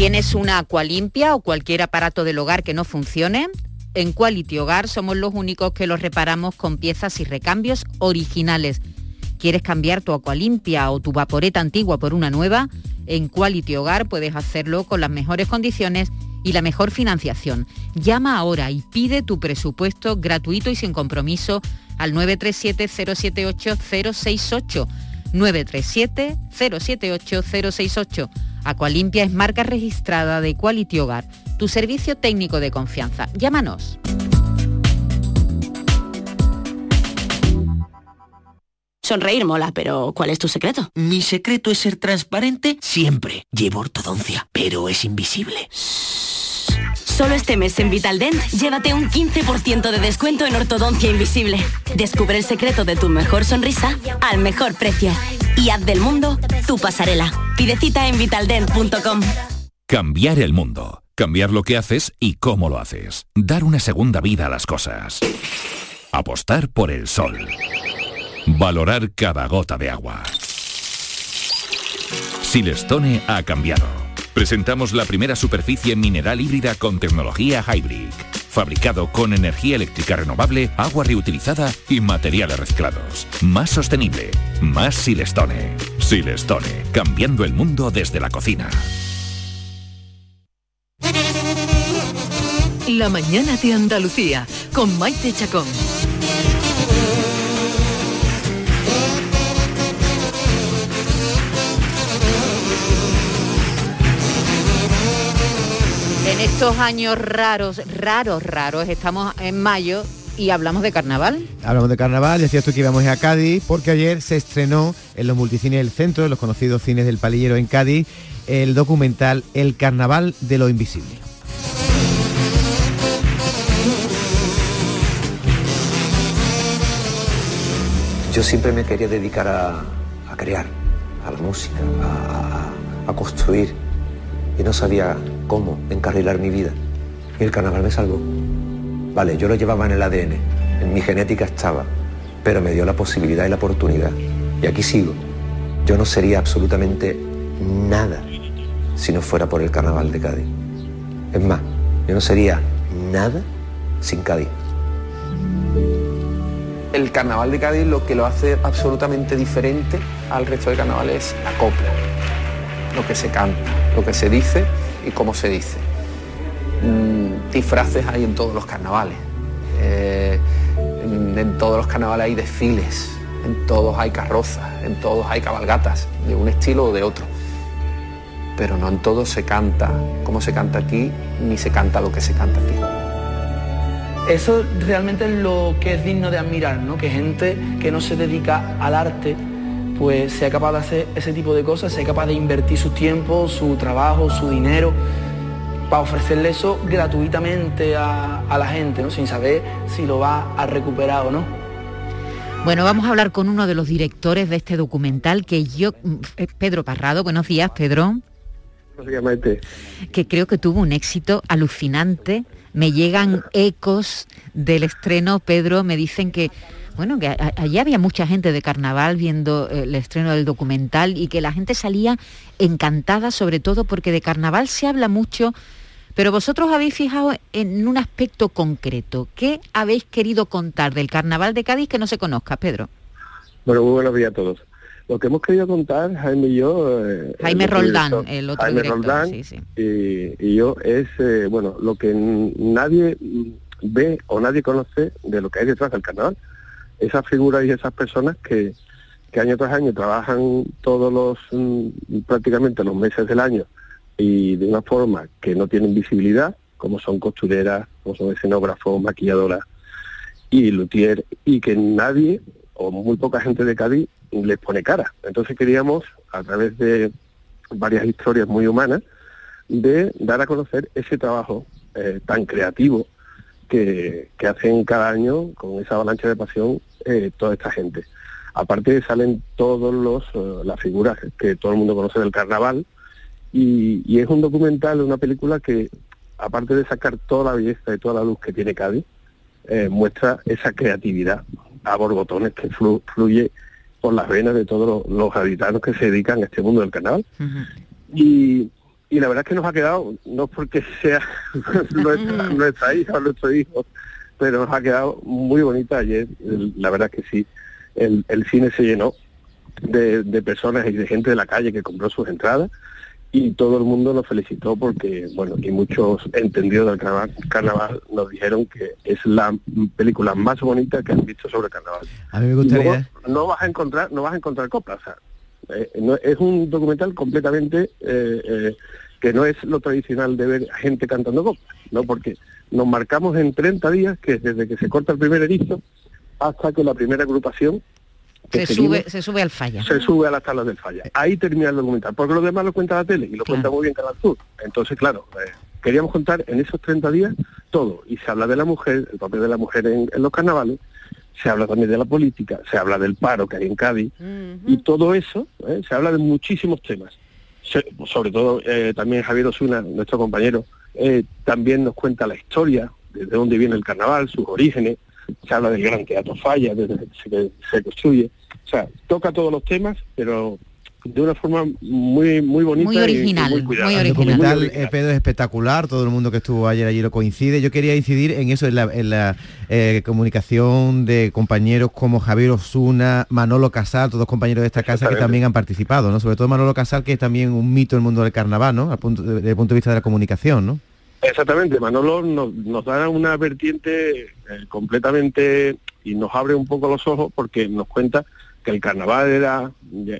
¿Tienes una agua limpia o cualquier aparato del hogar que no funcione? En Quality Hogar somos los únicos que los reparamos con piezas y recambios originales. ¿Quieres cambiar tu agua limpia o tu vaporeta antigua por una nueva? En Quality Hogar puedes hacerlo con las mejores condiciones y la mejor financiación. Llama ahora y pide tu presupuesto gratuito y sin compromiso al 937-078-068. 937-078-068. Aqualimpia es marca registrada de Quality Hogar, tu servicio técnico de confianza. Llámanos. Sonreír mola, pero ¿cuál es tu secreto? Mi secreto es ser transparente siempre. Llevo ortodoncia, pero es invisible. Solo este mes en Vitaldent, llévate un 15% de descuento en ortodoncia invisible. Descubre el secreto de tu mejor sonrisa al mejor precio. Y haz del mundo tu pasarela. Pide cita en vitaldent.com. Cambiar el mundo. Cambiar lo que haces y cómo lo haces. Dar una segunda vida a las cosas. Apostar por el sol. Valorar cada gota de agua. Silestone ha cambiado. Presentamos la primera superficie mineral híbrida con tecnología Hybrid. Fabricado con energía eléctrica renovable, agua reutilizada y materiales reciclados. Más sostenible. Más Silestone. Silestone. Cambiando el mundo desde la cocina. La mañana de Andalucía con Maite Chacón. En estos años raros, raros, raros, estamos en mayo y hablamos de carnaval. Hablamos de carnaval, decías tú que íbamos a Cádiz, porque ayer se estrenó en los multicines del centro, en los conocidos cines del Palillero en Cádiz, el documental El Carnaval de lo Invisible. Yo siempre me quería dedicar a, a crear, a la música, a, a- a construir, y no sabía cómo encarrilar mi vida. Y el carnaval me salvó. Vale, yo lo llevaba en el ADN, en mi genética estaba, pero me dio la posibilidad y la oportunidad. Y aquí sigo. Yo no sería absolutamente nada si no fuera por el carnaval de Cádiz. Es más, yo no sería nada sin Cádiz. El carnaval de Cádiz lo que lo hace absolutamente diferente al resto de carnavales es la copla, lo que se canta, lo que se dice y cómo se dice. Mm, disfraces hay en todos los carnavales, Eh, en, en todos los carnavales hay desfiles, en todos hay carrozas, en todos hay cabalgatas, de un estilo o de otro. Pero no en todos se canta como se canta aquí, ni se canta lo que se canta aquí. Eso realmente es lo que es digno de admirar, ¿no? Que gente que no se dedica al arte, pues sea capaz de hacer ese tipo de cosas, sea capaz de invertir su tiempo, su trabajo, su dinero, para ofrecerle eso gratuitamente a, a la gente, ¿no? Sin saber si lo va a recuperar o no. Bueno, vamos a hablar con uno de los directores de este documental que yo, es Pedro Parrado. Buenos días, Pedro. que creo que tuvo un éxito alucinante. Me llegan ecos del estreno, Pedro, me dicen que, bueno, que a- allí había mucha gente de carnaval viendo eh, el estreno del documental y que la gente salía encantada, sobre todo porque de carnaval se habla mucho, pero vosotros habéis fijado en un aspecto concreto. ¿Qué habéis querido contar del carnaval de Cádiz que no se conozca, Pedro? Bueno, muy buenos días a todos. Lo que hemos querido contar, Jaime y yo... eh, Jaime el Roldán, director, el otro Jaime director, Roldán sí, sí. Y, y yo es, eh, bueno, lo que nadie ve o nadie conoce de lo que hay detrás del carnaval. Esas figuras y esas personas que, que año tras año trabajan todos los, mm, prácticamente los meses del año y de una forma que no tienen visibilidad, como son costureras, como son escenógrafos, maquilladoras y luthier, y que nadie o muy poca gente de Cádiz les pone cara. Entonces queríamos, a través de varias historias muy humanas, de dar a conocer ese trabajo eh, tan creativo que, que hacen cada año con esa avalancha de pasión eh, toda esta gente. Aparte salen todos los eh, las figuras que todo el mundo conoce del carnaval y, y es un documental, una película que aparte de sacar toda la belleza y toda la luz que tiene Cádiz, eh, muestra esa creatividad a borbotones que flu- fluye por las venas de todos los, los gaditanos que se dedican a este mundo del carnaval. Y, y la verdad es que nos ha quedado, no porque sea nuestra, nuestra hija o nuestro hijo, pero nos ha quedado muy bonita ayer. La verdad es que sí, el, el cine se llenó de, de personas y de gente de la calle que compró sus entradas y todo el mundo nos felicitó porque, bueno, y muchos entendidos del carnaval, carnaval nos dijeron que es la película más bonita que han visto sobre carnaval. A mí me Y gustaría... luego no vas a encontrar, no vas a encontrar coplas, o sea, eh, no- es un documental completamente eh, eh, que no es lo tradicional de ver gente cantando coplas, ¿no? Porque nos marcamos en 30 días, que es desde que se corta el primer erizo hasta que la primera agrupación que Se seguimos, sube, se sube al falla. se sube a las tablas del falla. Ahí termina el documental, porque lo demás lo cuenta la tele y lo cuenta muy bien Canal Sur. Entonces, claro, eh, queríamos contar en esos 30 días todo. Y se habla de la mujer, el papel de la mujer en, en los carnavales, se habla también de la política, se habla del paro que hay en Cádiz, y todo eso, eh, se habla de muchísimos temas. Se- sobre todo eh, también Javier Osuna, nuestro compañero, eh, también nos cuenta la historia, desde dónde viene el carnaval, sus orígenes, se habla del Gran Teatro Falla, desde que se, se construye. O sea, toca todos los temas, pero de una forma muy muy bonita y- y muy, cuidada. El documental eh, Pedro es espectacular, todo el mundo que estuvo ayer allí lo coincide. Yo quería incidir en eso, en la, en la, eh, comunicación de compañeros como Javier Osuna, Manolo Casal, todos compañeros de esta casa que también han participado, ¿no? Sobre todo Manolo Casal, que es también un mito en el mundo del carnaval, ¿no? Al punto, desde el punto de vista de la comunicación, ¿no? Exactamente, Manolo nos, nos da una vertiente eh, completamente y nos abre un poco los ojos porque nos cuenta que el carnaval era,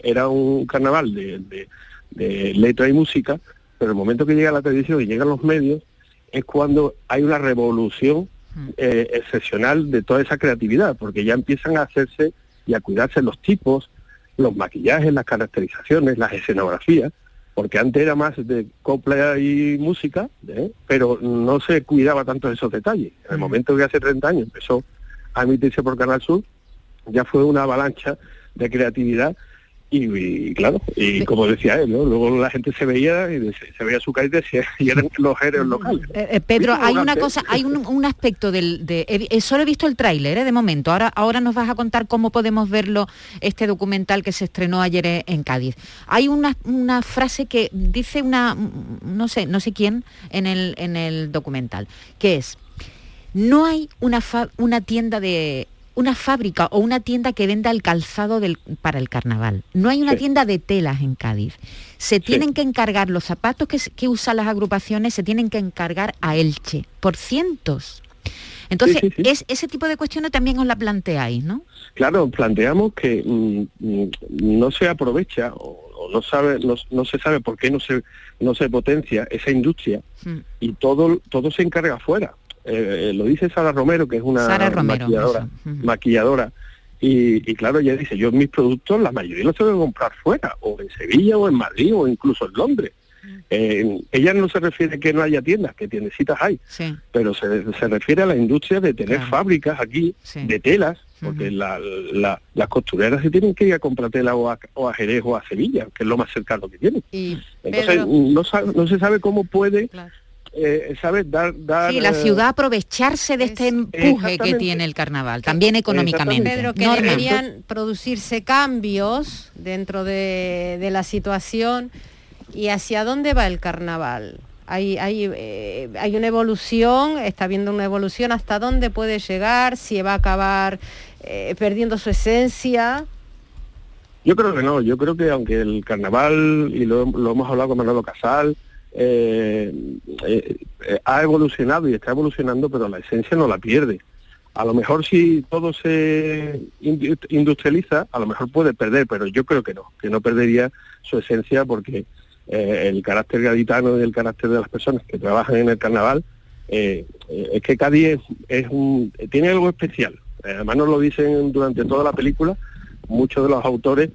era un carnaval de, de- de letra y música, pero el momento que llega la televisión y llegan los medios es cuando hay una revolución eh, excepcional de toda esa creatividad, porque ya empiezan a hacerse y a cuidarse los tipos, los maquillajes, las caracterizaciones, las escenografías, porque antes era más de copla y música, ¿eh? pero no se cuidaba tanto de esos detalles. En el momento que hace 30 años empezó a emitirse por Canal Sur, ya fue una avalancha de creatividad y, y, claro, y como decía él, ¿no? luego la gente se veía y se veía su calle y eran los héroes locales. Eh, eh, Pedro, hay una cosa, hay un, un aspecto del, de, eh, solo he visto el tráiler eh, de momento. Ahora, ahora nos vas a contar cómo podemos verlo este documental que se estrenó ayer eh, en Cádiz. Hay una, una frase que dice una, mm, no sé, no sé quién en el, en el documental, que es no hay una, fa- una tienda de una fábrica o una tienda que venda el calzado del- para el carnaval. No hay una tienda de telas en Cádiz. Se tienen que encargar los zapatos que, usan las agrupaciones, se tienen que encargar a Elche por cientos. Entonces, Sí. Es, ese tipo de cuestiones también os la planteáis, ¿no? Claro, planteamos que mm, mm, no se aprovecha o, o no sabe, no, no se sabe por qué no se no se potencia esa industria y todo todo se encarga afuera. Eh, lo dice Sara Romero, que es una Romero, maquilladora, maquilladora. Y, y claro, ella dice, yo mis productos, la mayoría los tengo que comprar fuera, o en Sevilla, o en Madrid, o incluso en Londres. Eh, ella no se refiere a que no haya tiendas, que tiendecitas hay, Sí. pero se, se refiere a la industria de tener fábricas aquí de telas, porque la- la- las costureras se tienen que ir a comprar tela o a, o a Jerez o a Sevilla, que es lo más cercano que tienen. Y Entonces Pedro- no, no se sabe cómo puede, eh, ¿sabes? Dar, dar Sí, la eh, ciudad aprovecharse de este empuje que tiene el carnaval, también económicamente. Pedro, que Norma. deberían producirse cambios dentro de, de la situación y hacia dónde va el carnaval. Hay, hay, eh, hay una evolución, está habiendo una evolución, hasta dónde puede llegar, si va a acabar eh, perdiendo su esencia. Yo creo que no, yo creo que aunque el carnaval, y lo, lo hemos hablado con Manolo Casal, eh, eh, ha evolucionado y está evolucionando, pero la esencia no la pierde. A lo mejor si todo se indu- industrializa, a lo mejor puede perder, pero yo creo que no, que no perdería su esencia porque eh, el carácter gaditano y el carácter de las personas que trabajan en el carnaval, eh, es que Cádiz es, es un, tiene algo especial. Además nos lo dicen durante toda la película muchos de los autores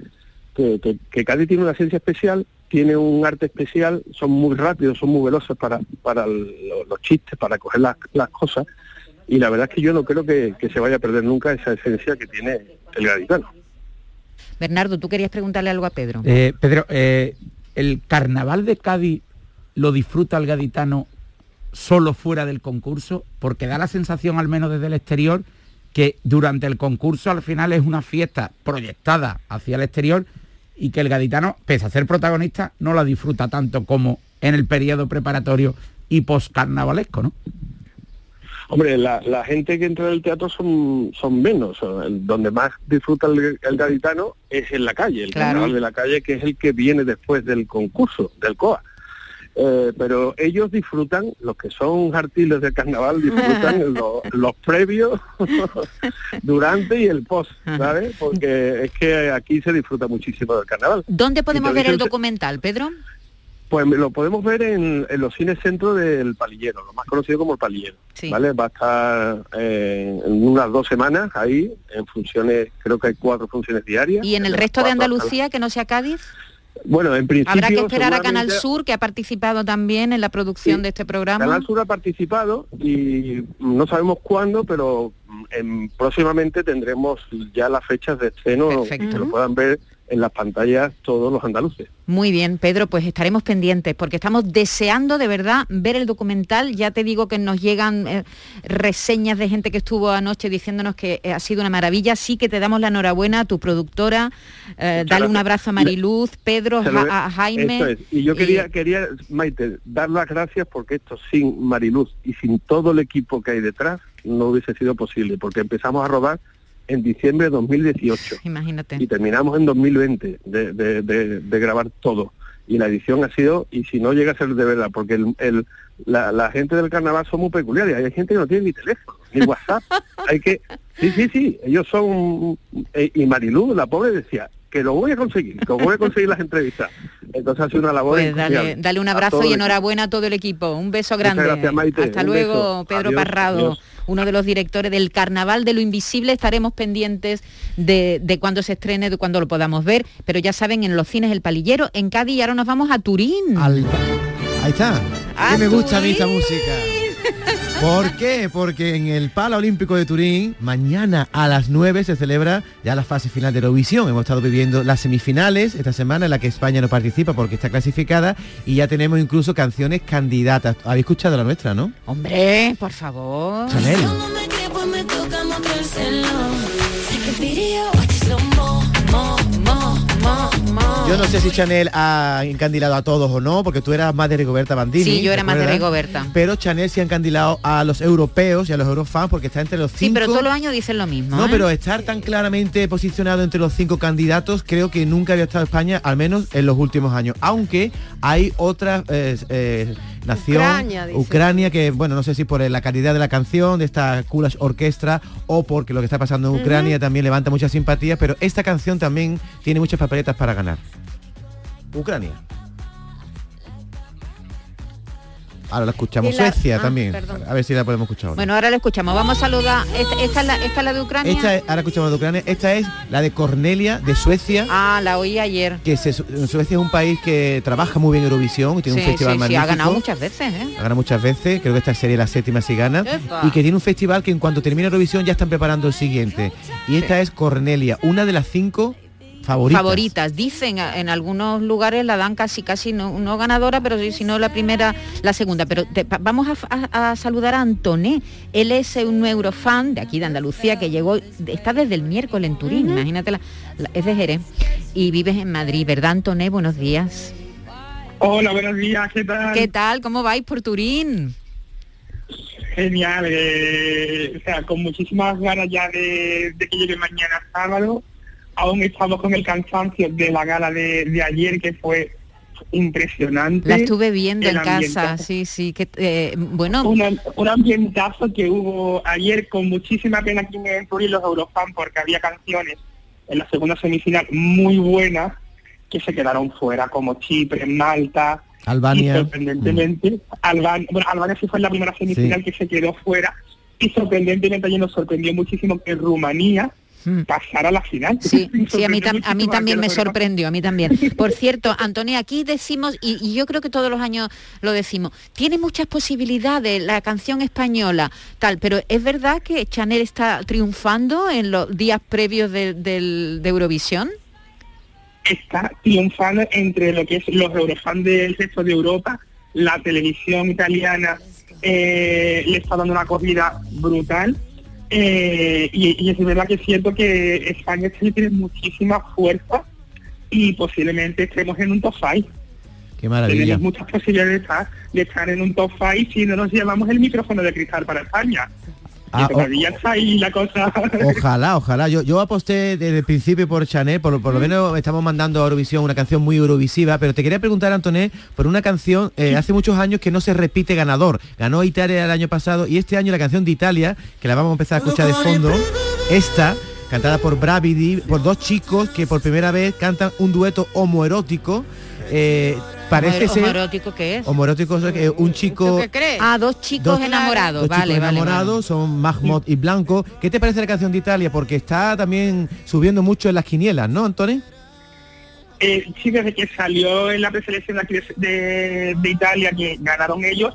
que, que, que Cádiz tiene una esencia especial, tiene un arte especial, son muy rápidos, son muy veloces para, para los chistes, para coger las, las cosas, y la verdad es que yo no creo que, que se vaya a perder nunca esa esencia que tiene el gaditano. Bernardo, tú querías preguntarle algo a Pedro. Eh, Pedro, eh, ¿el carnaval de Cádiz lo disfruta el gaditano solo fuera del concurso? Porque da la sensación, al menos desde el exterior, que durante el concurso al final es una fiesta proyectada hacia el exterior y que el gaditano, pese a ser protagonista, no la disfruta tanto como en el periodo preparatorio y post-carnavalesco, ¿no? Hombre, la, la gente que entra en el teatro son, son menos. El- Donde más disfruta el, el gaditano es en la calle, el Claro. carnaval de la calle, que es el que viene después del concurso, del COA. Eh, pero ellos disfrutan, los que son artiles del carnaval, disfrutan lo- los previos, durante y el post, ¿sabes? Porque es que aquí se disfruta muchísimo del carnaval. ¿Dónde podemos ver el documental, Pedro? Pues lo podemos ver en, en los cines centro del Palillero, lo más conocido como el Palillero. ¿vale? Va a estar eh, en unas dos semanas ahí, en funciones, creo que hay cuatro funciones diarias. ¿Y en el resto de Andalucía, que no sea Cádiz? Bueno, en principio... Habrá que esperar a Canal Sur, que ha participado también en la producción Sí. de este programa. Canal Sur ha participado y no sabemos cuándo, pero mm, en- próximamente tendremos ya las fechas de estreno Perfecto. que lo puedan ver en las pantallas todos los andaluces. Muy bien, Pedro, pues estaremos pendientes porque estamos deseando de verdad ver el documental. Ya te digo que nos llegan eh, reseñas de gente que estuvo anoche diciéndonos que eh, ha sido una maravilla. Sí que te damos la enhorabuena a tu productora. Eh, dale un abrazo a Mariluz, Pedro, Ja- a Jaime. Eso es. Y yo quería, quería, Maite, dar las gracias porque esto sin Mariluz y sin todo el equipo que hay detrás no hubiese sido posible, porque empezamos a rodar en diciembre de 2018 Imagínate. y terminamos en 2020 de, de- de- de grabar todo. Y la edición ha sido, y si no llega a ser de verdad, porque el, el- la, la gente del carnaval son muy peculiares, hay gente que no tiene ni teléfono, ni WhatsApp, hay que, sí, sí, sí, ellos son, eh, y Marilú, la pobre decía, que lo voy a conseguir, que voy a conseguir las entrevistas. Entonces ha sido una labor Pues dale, un abrazo y enhorabuena a todo el equipo. Un beso grande. gracias, Maite. Hasta Un luego, beso. Pedro Adiós, Parrado, adiós. Uno de los directores del Carnaval de lo Invisible. Estaremos pendientes de, de cuando se estrene, de cuando lo podamos ver. Pero ya saben, en los cines El Palillero, en Cádiz, y ahora nos vamos a Turín. Al- Ahí está. A Que me gusta a mí esta música. ¿Por qué? Porque en el Pala Olímpico de Turín, mañana a las 9 se celebra ya la fase final de Eurovisión. Hemos estado viviendo las semifinales esta semana en la que España no participa porque está clasificada y ya tenemos incluso canciones candidatas. ¿Habéis escuchado la nuestra, no? Hombre, por favor. Chanel. Yo no sé si Chanel ha encandilado a todos o no, porque tú eras más de Rigoberta Bandini. Sí, yo ¿te era más de? Rigoberta. Pero Chanel sí ha encandilado a los europeos y a los eurofans porque está entre los Sí, cinco. pero todos los años dicen lo mismo. No, ¿eh? pero estar tan claramente posicionado entre los cinco candidatos, creo que nunca había estado España, al menos en los últimos años. Aunque hay otra eh, eh, nación, Ucrania, que bueno, no sé si por la calidad de la canción, de esta Kulash Orquestra, o porque lo que está pasando en Ucrania también levanta mucha simpatía, pero esta canción también tiene muchas papeletas para ganar. Ucrania. Ahora la escuchamos. La- Suecia ah, también. perdón. A ver si la podemos escuchar. ahora. Bueno, ahora lo escuchamos. Vamos a saludar. Esta, esta es, la, esta es la de Ucrania. Esta es, ahora escuchamos de Ucrania. Esta es la de Cornelia de Suecia. Ah, la oí ayer. Que se- Suecia es un país que trabaja muy bien Eurovisión y tiene Sí, un festival sí, sí, magnífico. ha ganado muchas veces, ¿eh? Ha ganado muchas veces, creo que esta serie la séptima si gana. Epa. Y que tiene un festival que en cuanto termine Eurovisión ya están preparando el siguiente. Y esta es Cornelia, una de las cinco favoritas. favoritas. Dicen en algunos lugares la dan casi casi no, no ganadora, pero sí, si no la primera, la segunda. Pero te- pa- vamos a, a- a saludar a Antoné. Él es un eurofan de aquí de Andalucía que llegó, está desde el miércoles en Turín, imagínate, la- la- es de Jerez y vives en Madrid, ¿verdad Antoné? Buenos días. Hola, buenos días, ¿qué tal? ¿Qué tal? ¿Cómo vais por Turín? Genial, eh, o sea, con muchísimas ganas ya de, de que llegue mañana sábado. Aún estamos con el cansancio de la gala de, de ayer, que fue impresionante. La estuve viendo en casa, sí, sí, que eh, bueno, Un, un ambientazo que hubo ayer con muchísima pena aquí en Turín los Eurofans porque había canciones en la segunda semifinal muy buenas que se quedaron fuera, como Chipre, Malta, Albania. y sorprendentemente, Albania, bueno, Albania sí fue en la primera semifinal que se quedó fuera y sorprendentemente ayer nos sorprendió muchísimo que Rumanía pasara a la final. Sí, sí, a mí, Sorprendió tam- a mí muchísimo también me sorprendió, a mí también. Por cierto, Antonio, aquí decimos, y, y yo creo que todos los años lo decimos, tiene muchas posibilidades la canción española, tal, pero es verdad que Chanel está triunfando en los días previos de, del- de Eurovisión. está triunfando entre lo que es los eurofans del resto de Europa, la televisión italiana eh, le está dando una acogida brutal eh, y, y es verdad que es cierto que España tiene muchísima fuerza y posiblemente estemos en un top 5. Qué maravilla. Tenemos muchas posibilidades de estar, de estar en un top 5 si no nos llevamos el micrófono de cristal para España. Ah, ahí la cosa. Ojalá, ojalá. Yo, yo aposté desde el principio por Chanel, por, por lo menos estamos mandando a Eurovisión una canción muy eurovisiva, pero te quería preguntar, Antoné, por una canción eh, hace muchos años que no se repite ganador. Ganó Italia el año pasado y este año la canción de Italia, que la vamos a empezar a escuchar de fondo, esta, cantada por Bravidi, por dos chicos que por primera vez cantan un dueto homoerótico. Eh, parece ser... homoerótico qué es? Homoerótico es que un chico... Ah, dos chicos Dos- enamorados, Dos vale, chicos vale, vale. enamorados son Mahmoud y Blanco. ¿Qué te parece la canción de Italia? Porque está también subiendo mucho en las quinielas, ¿no, Antonio? Eh, sí, desde que salió en la preselección de- de Italia, que ganaron ellos,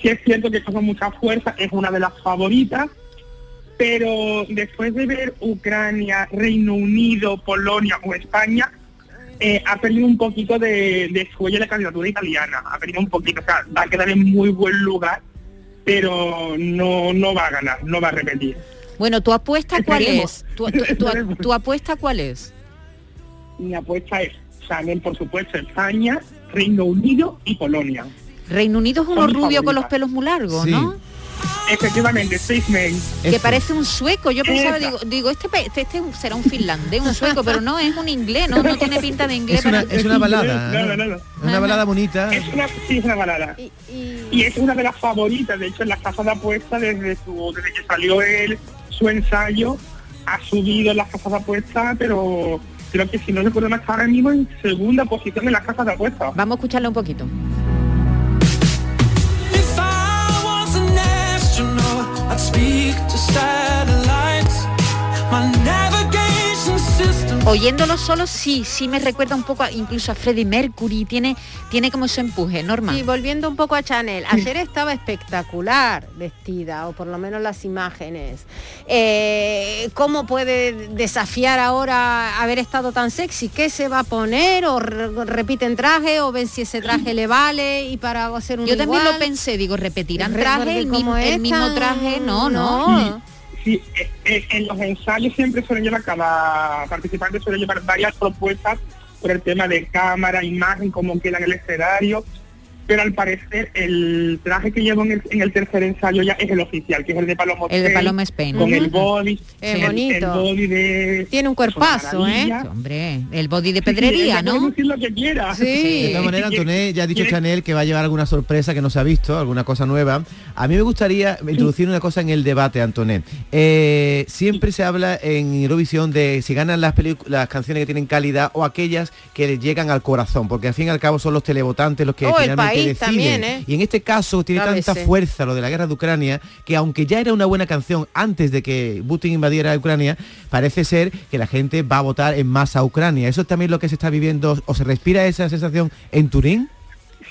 sí es cierto que con mucha fuerza, es una de las favoritas, pero después de ver Ucrania, Reino Unido, Polonia o España, eh, ha perdido un poquito de, de la candidatura italiana, ha perdido un poquito, o sea, va a quedar en muy buen lugar, pero no, no va a ganar, no va a repetir. Bueno, ¿tu apuesta cuál Esperemos. es? ¿Tu, tu- tu- tu apuesta cuál es? Mi apuesta es Chanel, por supuesto, España, Reino Unido y Polonia. Reino Unido es uno Son rubio con los pelos muy largos, Sí. ¿no? Efectivamente, Six Men. Que parece un sueco. Yo pensaba, digo, digo este, este, este será un finlandés, un sueco, pero no, es un inglés, no, no tiene pinta de inglés. Es una, para- es una balada. No, una balada bonita. Es una, sí, es una balada. Y, es una de las favoritas, de hecho, en la casa de apuestas desde, su, desde que salió él, su ensayo, ha subido en las casas de apuestas, pero creo que si no recuerdo más, está ahora mismo en segunda posición en las casas de apuestas. Vamos a escucharlo un poquito. Speak to satellites. My system. Oyéndolo solo sí, sí me recuerda un poco a- incluso a Freddie Mercury, tiene, tiene como su empuje, Norma. Y volviendo un poco a Chanel, ayer estaba espectacular vestida, o por lo menos las imágenes. Eh, ¿Cómo puede desafiar ahora haber estado tan sexy? ¿Qué se va a poner? ¿O re- repiten traje? ¿O ven si ese traje le vale y para hacer un Yo también lo pensé, digo, repetirán Re- traje, el, el mismo traje, no, no. Sí, eh, eh, en los ensayos siempre suelen llevar, cada participante suele llevar varias propuestas por el tema de cámara, imagen, cómo queda en el escenario, pero al parecer el traje que llevo en el, en el tercer ensayo ya es el oficial, que es el de Paloma El de Spain, Paloma Spain. Con el body, Es el- el, bonito. body de... Tiene un cuerpazo, ¿eh? Hombre, el body de Sí, sí, pedrería, ¿no? decir lo que quiera. De todas maneras, Antoné ya ha dicho Chanel que va a llevar alguna sorpresa que no se ha visto, alguna cosa nueva. A mí me gustaría introducir una cosa en el debate, Antoné. Eh, siempre se habla en Eurovisión de si ganan las, las canciones que tienen calidad o aquellas que les llegan al corazón, porque al fin y al cabo son los televotantes los que Oh, el finalmente país deciden. también, ¿eh? Y en este caso tiene tanta fuerza lo de la guerra de Ucrania que aunque ya era una buena canción antes de que Putin invadiera Ucrania, parece ser que la gente va a votar en masa a Ucrania. ¿Eso es también lo que se está viviendo o se respira esa sensación en Turín?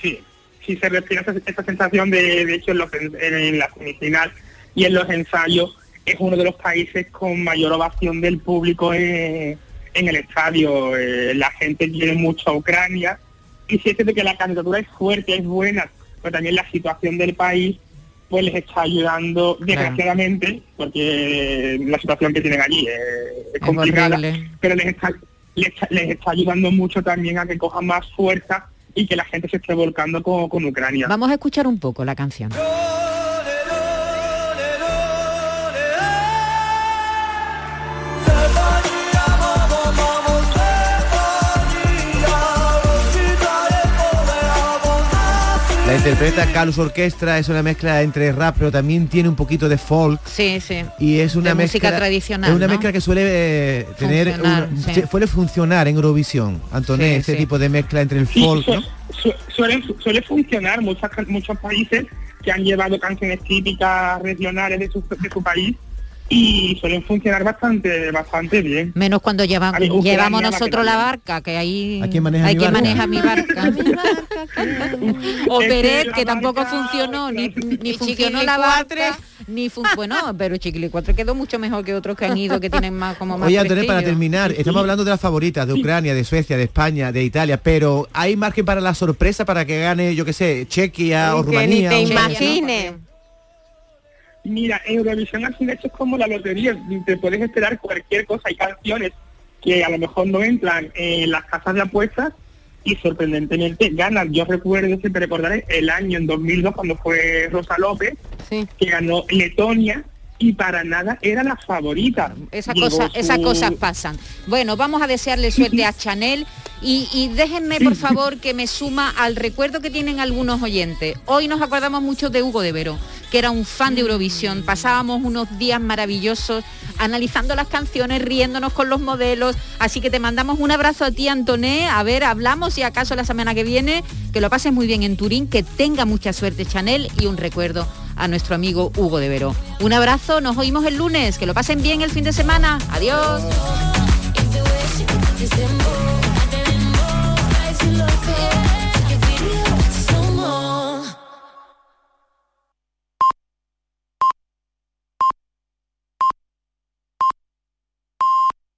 Sí, sí se respira esa, esa sensación de, de hecho en, los, en, en la semifinal y en los ensayos es uno de los países con mayor ovación del público en, en el estadio. Eh, la gente quiere mucho a Ucrania y si es cierto que la candidatura es fuerte, es buena, pero también la situación del país pues les está ayudando desgraciadamente porque la situación que tienen allí es complicada pero les está, les, está- les está ayudando mucho también a que cojan más fuerza y que la gente se esté volcando con, con Ucrania. Vamos a escuchar un poco la canción. La interpreta Carlos Orquestra, es una mezcla entre rap, pero también tiene un poquito de folk. Sí, sí. Y es una De mezcla música tradicional, Es una ¿no? mezcla que suele eh, tener una- sí. suele funcionar en Eurovisión, Antoné, Sí, este sí. tipo de mezcla entre el folk, su- ¿no? su- suele, suele funcionar muchas, muchos países que han llevado canciones típicas regionales de su, de su país y suelen funcionar bastante bastante bien. Menos cuando lleva- A ver, Ucrania llevamos va nosotros la barca, que ahí ¿A quién maneja hay mi quien barca? maneja mi barca. o Es que Peret, que tampoco barca- funcionó, ni, ni Y funcionó la barca, ni fun- bueno, pero Chiquili 4 quedó mucho mejor que otros que han ido, que tienen más como más Oye, Antonio, para terminar, estamos hablando de las favoritas, de Ucrania, de Suecia, de España, de Italia, pero ¿hay margen para la sorpresa para que gane, yo qué sé, Chequia o Que ni Rumanía? te o- imagines. Mira, Eurovisión al final es como la lotería, te puedes esperar cualquier cosa, hay canciones que a lo mejor no entran en las casas de apuestas y sorprendentemente ganan. Yo recuerdo, siempre recordaré, el año en 2002 cuando fue Rosa López, que ganó Letonia y para nada era la favorita. Esa cosa, su- esas cosas pasan. Bueno, vamos a desearle suerte a Chanel y, y déjenme por favor que me suma al recuerdo que tienen algunos oyentes. Hoy nos acordamos mucho de Hugo de Vero, que era un fan de Eurovisión. Pasábamos unos días maravillosos analizando las canciones, riéndonos con los modelos. Así que te mandamos un abrazo a ti, Antoné. A ver, hablamos si acaso la semana que viene. Que lo pases muy bien en Turín, que tenga mucha suerte Chanel y un recuerdo a nuestro amigo Hugo de Vero. Un abrazo, nos oímos el lunes. Que lo pasen bien el fin de semana. Adiós.